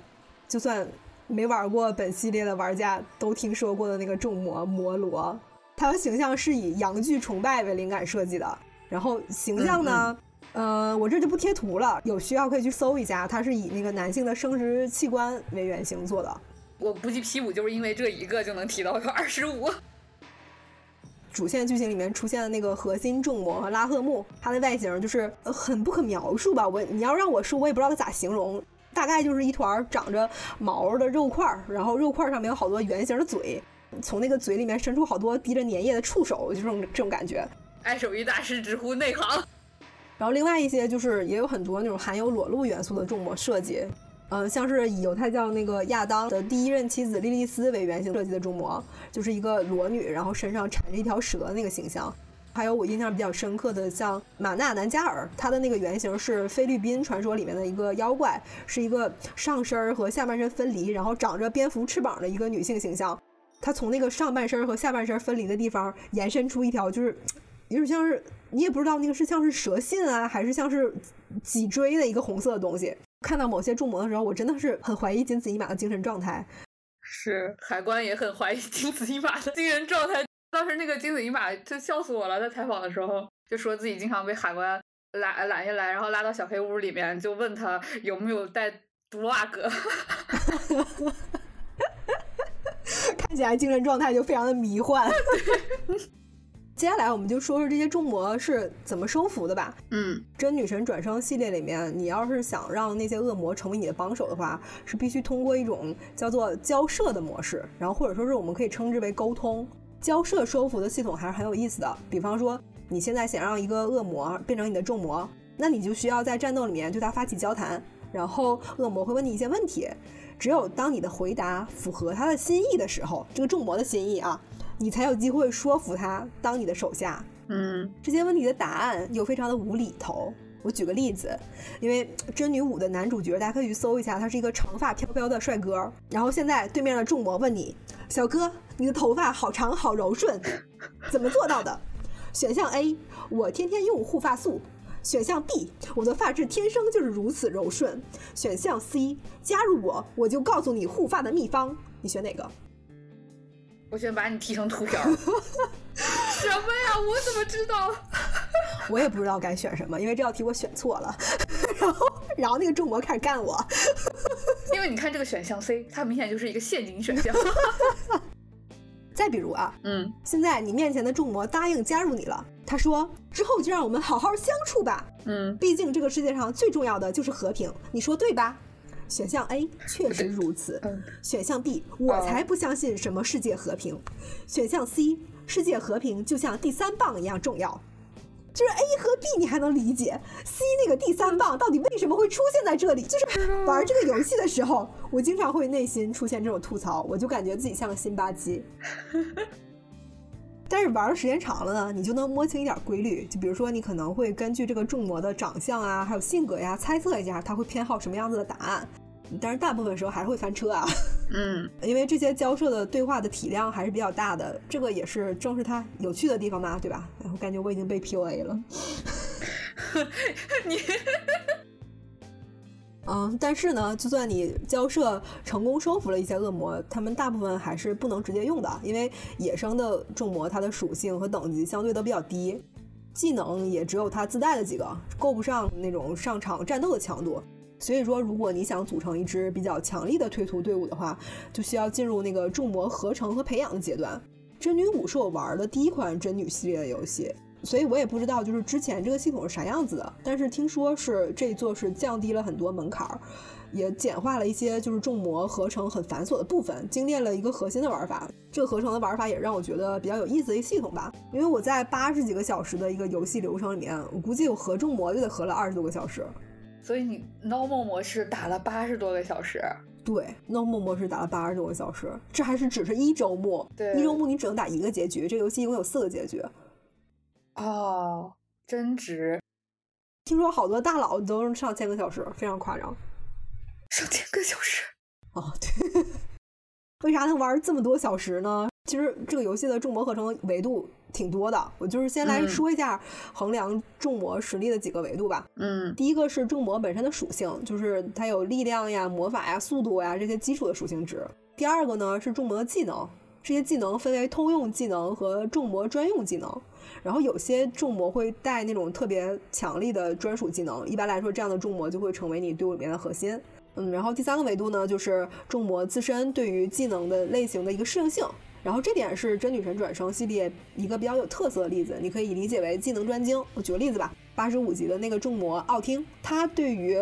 就算没玩过本系列的玩家都听说过的那个众魔摩罗，他的形象是以阳具崇拜为灵感设计的。然后形象呢，呃，我这就不贴图了，有需要可以去搜一下，它是以那个男性的生殖器官为原型做的。我估计 P 五就是因为这一个就能提到个二十五。主线剧情里面出现的那个核心众魔拉赫木，它的外形就是很不可描述吧？我你要让我说，我也不知道它咋形容，大概就是一团长着毛的肉块，然后肉块上面有好多圆形的嘴，从那个嘴里面伸出好多滴着粘液的触手，就这种这种感觉。爱手艺大师直呼内行。然后另外一些就是也有很多那种含有裸露元素的众魔设计。嗯，像是以犹太教那个亚当的第一任妻子莉莉丝为原型设计的众魔，就是一个裸女，然后身上缠着一条蛇的那个形象。还有我印象比较深刻的，像马纳南加尔，他的那个原型是菲律宾传说里面的一个妖怪，是一个上身和下半身分离，然后长着蝙蝠翅膀的一个女性形象。她从那个上半身和下半身分离的地方延伸出一条，就是有点像是你也不知道那个是像是蛇信啊，还是像是脊椎的一个红色的东西。看到某些注魔的时候，我真的是很怀疑金子一马的精神状态。是海关也很怀疑金子一马的精神状态。当时那个金子一马就笑死我了，在采访的时候就说自己经常被海关拦拦下来，然后拉到小黑屋里面，就问他有没有带毒袜哥。看起来精神状态就非常的迷幻。[LAUGHS] 接下来我们就说说这些众魔是怎么收服的吧。嗯，真女神转生系列里面，你要是想让那些恶魔成为你的帮手的话，是必须通过一种叫做交涉的模式，然后或者说是我们可以称之为沟通。交涉收服的系统还是很有意思的。比方说，你现在想让一个恶魔变成你的众魔，那你就需要在战斗里面对他发起交谈，然后恶魔会问你一些问题，只有当你的回答符合他的心意的时候，这个众魔的心意啊。你才有机会说服他当你的手下。嗯，这些问题的答案又非常的无厘头。我举个例子，因为《真女武》的男主角，大家可以去搜一下，他是一个长发飘飘的帅哥。然后现在对面的众魔问你：“小哥，你的头发好长好柔顺，怎么做到的？”选项 A：我天天用护发素。选项 B：我的发质天生就是如此柔顺。选项 C：加入我，我就告诉你护发的秘方。你选哪个？我先把你踢成秃瓢。[LAUGHS] 什么呀？我怎么知道？[LAUGHS] 我也不知道该选什么，因为这道题我选错了。[LAUGHS] 然后，然后那个众魔开始干我。因为你看这个选项 C，它明显就是一个陷阱选项。再比如啊，嗯，现在你面前的众魔答应加入你了，他说之后就让我们好好相处吧。嗯，毕竟这个世界上最重要的就是和平，你说对吧？选项 A [LAUGHS] 确实如此。选项 B 我才不相信什么世界和平。选项 C 世界和平就像第三棒一样重要。就是 A 和 B 你还能理解，C 那个第三棒到底为什么会出现在这里？就是玩这个游戏的时候，我经常会内心出现这种吐槽，我就感觉自己像个辛巴基。[LAUGHS] 但是玩的时间长了呢，你就能摸清一点规律。就比如说，你可能会根据这个众魔的长相啊，还有性格呀，猜测一下他会偏好什么样子的答案。但是大部分时候还是会翻车啊。[LAUGHS] 嗯，因为这些交涉的对话的体量还是比较大的，这个也是正是它有趣的地方嘛，对吧？我感觉我已经被 PUA 了。[LAUGHS] 你嗯，但是呢，就算你交涉成功收服了一些恶魔，他们大部分还是不能直接用的，因为野生的众魔它的属性和等级相对都比较低，技能也只有它自带的几个，够不上那种上场战斗的强度。所以说，如果你想组成一支比较强力的推图队伍的话，就需要进入那个众魔合成和培养的阶段。真女舞是我玩的第一款真女系列的游戏。所以我也不知道，就是之前这个系统是啥样子的。但是听说是这一座是降低了很多门槛儿，也简化了一些就是众魔合成很繁琐的部分，精炼了一个核心的玩法。这个合成的玩法也让我觉得比较有意思的一个系统吧。因为我在八十几个小时的一个游戏流程里面，我估计我合众魔就得合了二十多个小时。所以你 normal 模式打了八十多个小时？对，normal 模式打了八十多个小时，这还是只是一周目。对，一周目你只能打一个结局，这个游戏一共有四个结局。哦，真值！听说好多大佬都是上千个小时，非常夸张。上千个小时？哦，对。[LAUGHS] 为啥能玩这么多小时呢？其实这个游戏的重魔合成维度挺多的，我就是先来说一下衡量重魔实力的几个维度吧。嗯，第一个是重魔本身的属性，就是它有力量呀、魔法呀、速度呀这些基础的属性值。第二个呢是重魔的技能，这些技能分为通用技能和重魔专用技能。然后有些重魔会带那种特别强力的专属技能，一般来说，这样的重魔就会成为你队伍里面的核心。嗯，然后第三个维度呢，就是重魔自身对于技能的类型的一个适应性。然后这点是真女神转生系列一个比较有特色的例子，你可以理解为技能专精。我举个例子吧，八十五级的那个众魔奥汀，他对于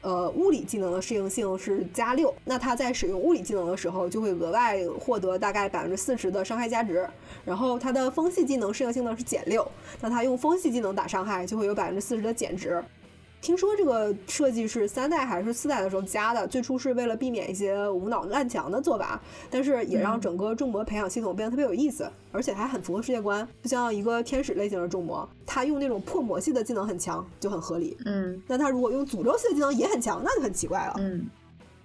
呃，物理技能的适应性是加六，那他在使用物理技能的时候，就会额外获得大概百分之四十的伤害加值。然后他的风系技能适应性呢是减六，那他用风系技能打伤害就会有百分之四十的减值。听说这个设计是三代还是四代的时候加的，最初是为了避免一些无脑烂墙的做法，但是也让整个众魔培养系统变得特别有意思，而且还很符合世界观。就像一个天使类型的众魔，他用那种破魔系的技能很强，就很合理。嗯，那他如果用诅咒系的技能也很强，那就很奇怪了。嗯。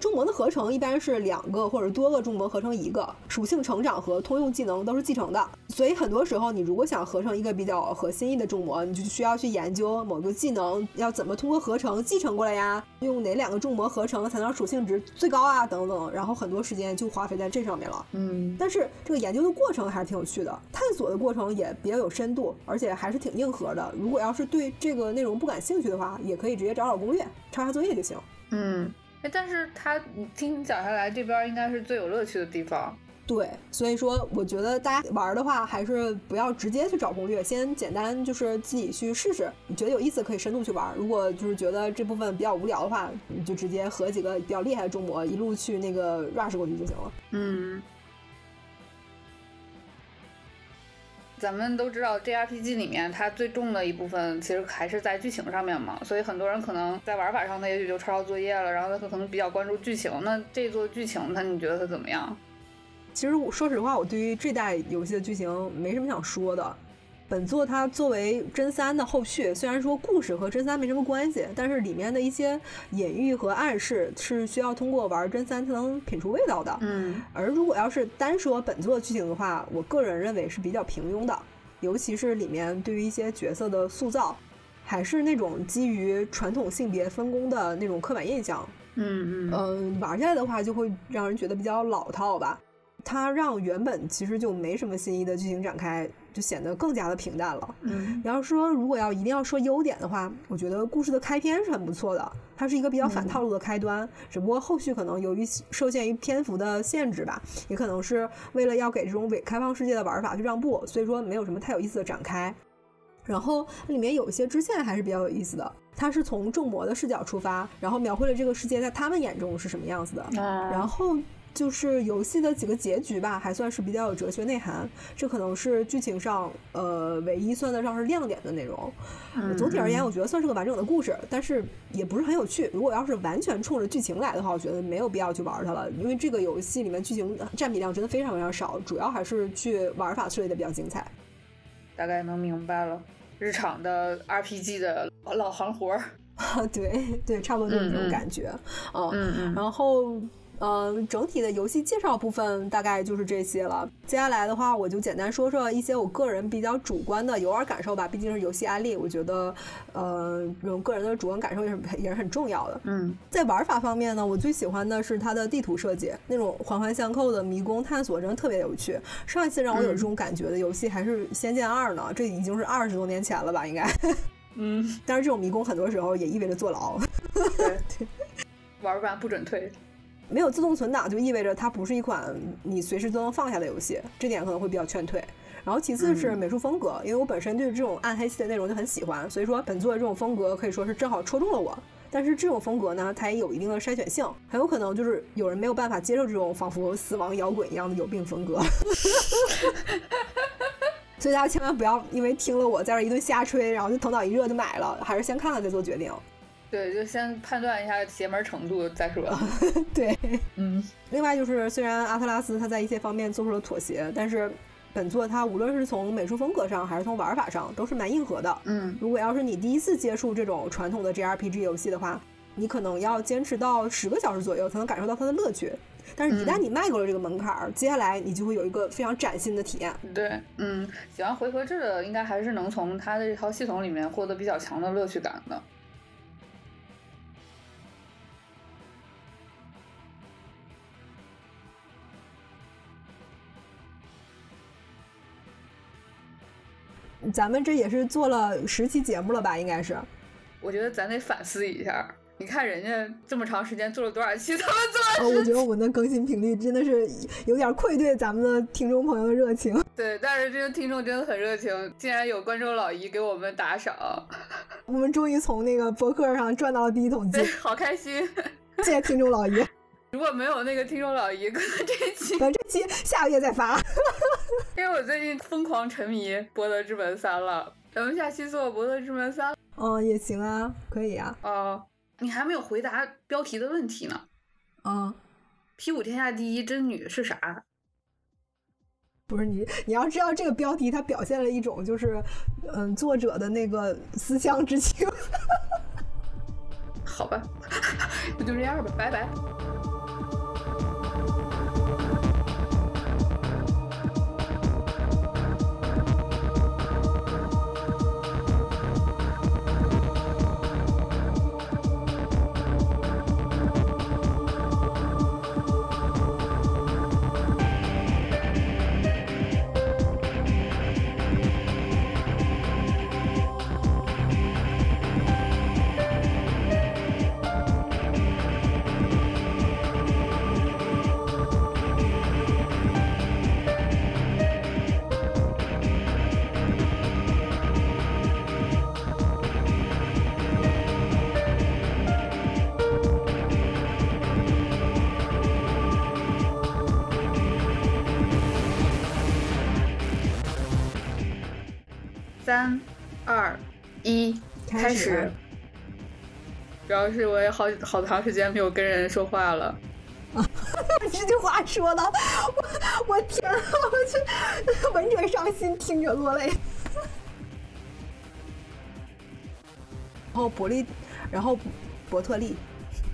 众魔的合成一般是两个或者多个重模合成一个，属性成长和通用技能都是继承的，所以很多时候你如果想合成一个比较合心意的重模，你就需要去研究某个技能要怎么通过合成继承过来呀，用哪两个重模合成才能属性值最高啊等等，然后很多时间就花费在这上面了。嗯，但是这个研究的过程还是挺有趣的，探索的过程也比较有深度，而且还是挺硬核的。如果要是对这个内容不感兴趣的话，也可以直接找找攻略，抄下作业就行。嗯。哎，但是他听你讲下来，这边应该是最有乐趣的地方。对，所以说我觉得大家玩的话，还是不要直接去找攻略，先简单就是自己去试试。你觉得有意思，可以深度去玩。如果就是觉得这部分比较无聊的话，你就直接和几个比较厉害的中魔一路去那个 rush 过去就行了。嗯。咱们都知道，JRPG 里面它最重的一部分其实还是在剧情上面嘛，所以很多人可能在玩法上他也许就抄抄作业了，然后他可能比较关注剧情。那这座剧情，那你觉得它怎么样？其实我说实话，我对于这代游戏的剧情没什么想说的。本作它作为真三的后续，虽然说故事和真三没什么关系，但是里面的一些隐喻和暗示是需要通过玩真三才能品出味道的。嗯，而如果要是单说本作剧情的话，我个人认为是比较平庸的，尤其是里面对于一些角色的塑造，还是那种基于传统性别分工的那种刻板印象。嗯嗯嗯，玩下来的话就会让人觉得比较老套吧。它让原本其实就没什么新意的剧情展开，就显得更加的平淡了。嗯，然后说如果要一定要说优点的话，我觉得故事的开篇是很不错的，它是一个比较反套路的开端。只不过后续可能由于受限于篇幅的限制吧，也可能是为了要给这种伪开放世界的玩法去让步，所以说没有什么太有意思的展开。然后里面有一些支线还是比较有意思的，它是从众魔的视角出发，然后描绘了这个世界在他们眼中是什么样子的。然后。就是游戏的几个结局吧，还算是比较有哲学内涵。这可能是剧情上呃唯一算得上是亮点的内容。总体而言，我觉得算是个完整的故事，但是也不是很有趣。如果要是完全冲着剧情来的话，我觉得没有必要去玩它了，因为这个游戏里面剧情占比量真的非常非常少，主要还是去玩法设计的比较精彩。大概能明白了，日常的 RPG 的老行活儿。[LAUGHS] 对对，差不多就是这种感觉。嗯嗯，然后。嗯，整体的游戏介绍部分大概就是这些了。接下来的话，我就简单说说一些我个人比较主观的游玩感受吧。毕竟是游戏案例，我觉得，呃，这种个人的主观感受也是也是很重要的。嗯，在玩法方面呢，我最喜欢的是它的地图设计，那种环环相扣的迷宫探索，真的特别有趣。上一次让我有这种感觉的游戏还是《仙剑二》呢，这已经是二十多年前了吧，应该。嗯，[LAUGHS] 但是这种迷宫很多时候也意味着坐牢。对，[LAUGHS] 玩完不准退。没有自动存档就意味着它不是一款你随时都能放下的游戏，这点可能会比较劝退。然后其次是美术风格，因为我本身对这种暗黑系的内容就很喜欢，所以说本作的这种风格可以说是正好戳中了我。但是这种风格呢，它也有一定的筛选性，很有可能就是有人没有办法接受这种仿佛死亡摇滚一样的有病风格。[LAUGHS] 所以大家千万不要因为听了我在这一顿瞎吹，然后就头脑一热就买了，还是先看看再做决定。对，就先判断一下邪门程度再说。[LAUGHS] 对，嗯。另外就是，虽然阿特拉斯他在一些方面做出了妥协，但是本作它无论是从美术风格上，还是从玩法上，都是蛮硬核的。嗯。如果要是你第一次接触这种传统的 JRPG 游戏的话，你可能要坚持到十个小时左右才能感受到它的乐趣。但是，一旦你迈过了这个门槛儿，接下来你就会有一个非常崭新的体验。对，嗯，喜欢回合制的，应该还是能从它的这套系统里面获得比较强的乐趣感的。咱们这也是做了十期节目了吧？应该是。我觉得咱得反思一下，你看人家这么长时间做了多少期，[LAUGHS] 他们做。哦，我觉得我们的更新频率真的是有点愧对咱们的听众朋友的热情。[LAUGHS] 对，但是这个听众真的很热情，竟然有观众老姨给我们打赏，我们终于从那个博客上赚到了第一桶金，好开心！谢谢听众老姨。如果没有那个听众老姨，可能这期，可能这期下个月再发。[LAUGHS] 因为我最近疯狂沉迷《博德之门三》了，咱们下期做《博德之门三》。嗯，也行啊，可以啊。哦，你还没有回答标题的问题呢。嗯，P 五天下第一真女是啥？不是你，你要知道这个标题，它表现了一种就是，嗯，作者的那个思乡之情。[LAUGHS] 好吧，[LAUGHS] 那就这样吧，拜拜。开始。主要是我也好好长时间没有跟人说话了。[LAUGHS] 这句话说的，[LAUGHS] 我我天啊！我去，闻者伤心，听者落泪。[LAUGHS] 然后伯利，然后伯特利，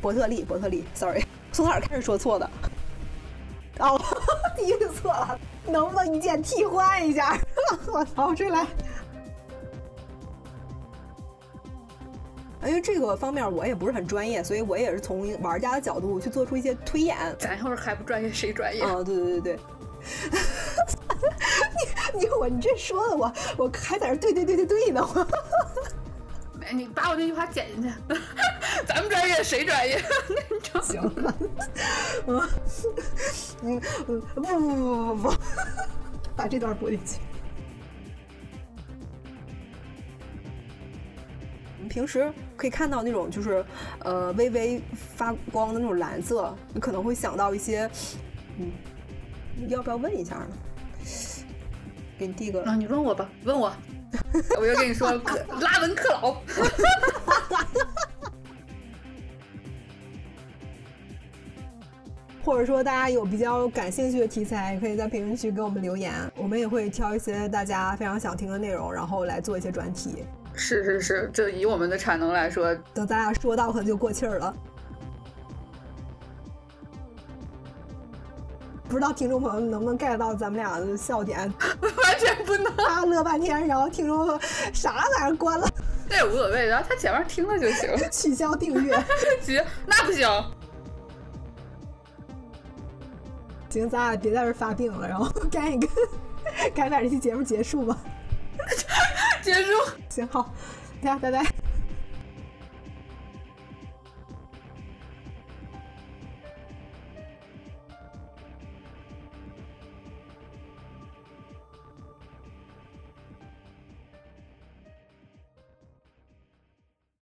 伯特利，伯特利，sorry，从哪儿开始说错的？哦，第一次错了，能不能一键替换一下？我操，这来。因为这个方面我也不是很专业，所以我也是从玩家的角度去做出一些推演。咱要是还不专业，谁专业？啊，对对对对。[LAUGHS] 你你我你这说的我我还在这对对对对对呢。[LAUGHS] 你把我那句话剪进去。[LAUGHS] 咱们专业谁专业？行了。嗯嗯不不不不不，把这段播进去。平时可以看到那种就是，呃，微微发光的那种蓝色，你可能会想到一些，嗯，要不要问一下呢？给你递个啊，你问我吧，问我，[LAUGHS] 我就跟你说拉文克劳。[LAUGHS] 或者说大家有比较感兴趣的题材，也可以在评论区给我们留言，我们也会挑一些大家非常想听的内容，然后来做一些专题。是是是，就以我们的产能来说，等咱俩说到可能就过气儿了。不知道听众朋友们能不能 get 到咱们俩的笑点，[LAUGHS] 完全不能。他乐半天，然后听众说啥玩意儿关了，那也无所谓，然后他前面听了就行。[LAUGHS] 取消订阅。行，那不行。行，咱俩别在这发病了，然后 [LAUGHS] 赶紧跟赶紧把这期节目结束吧。结束。行，好，大家拜拜。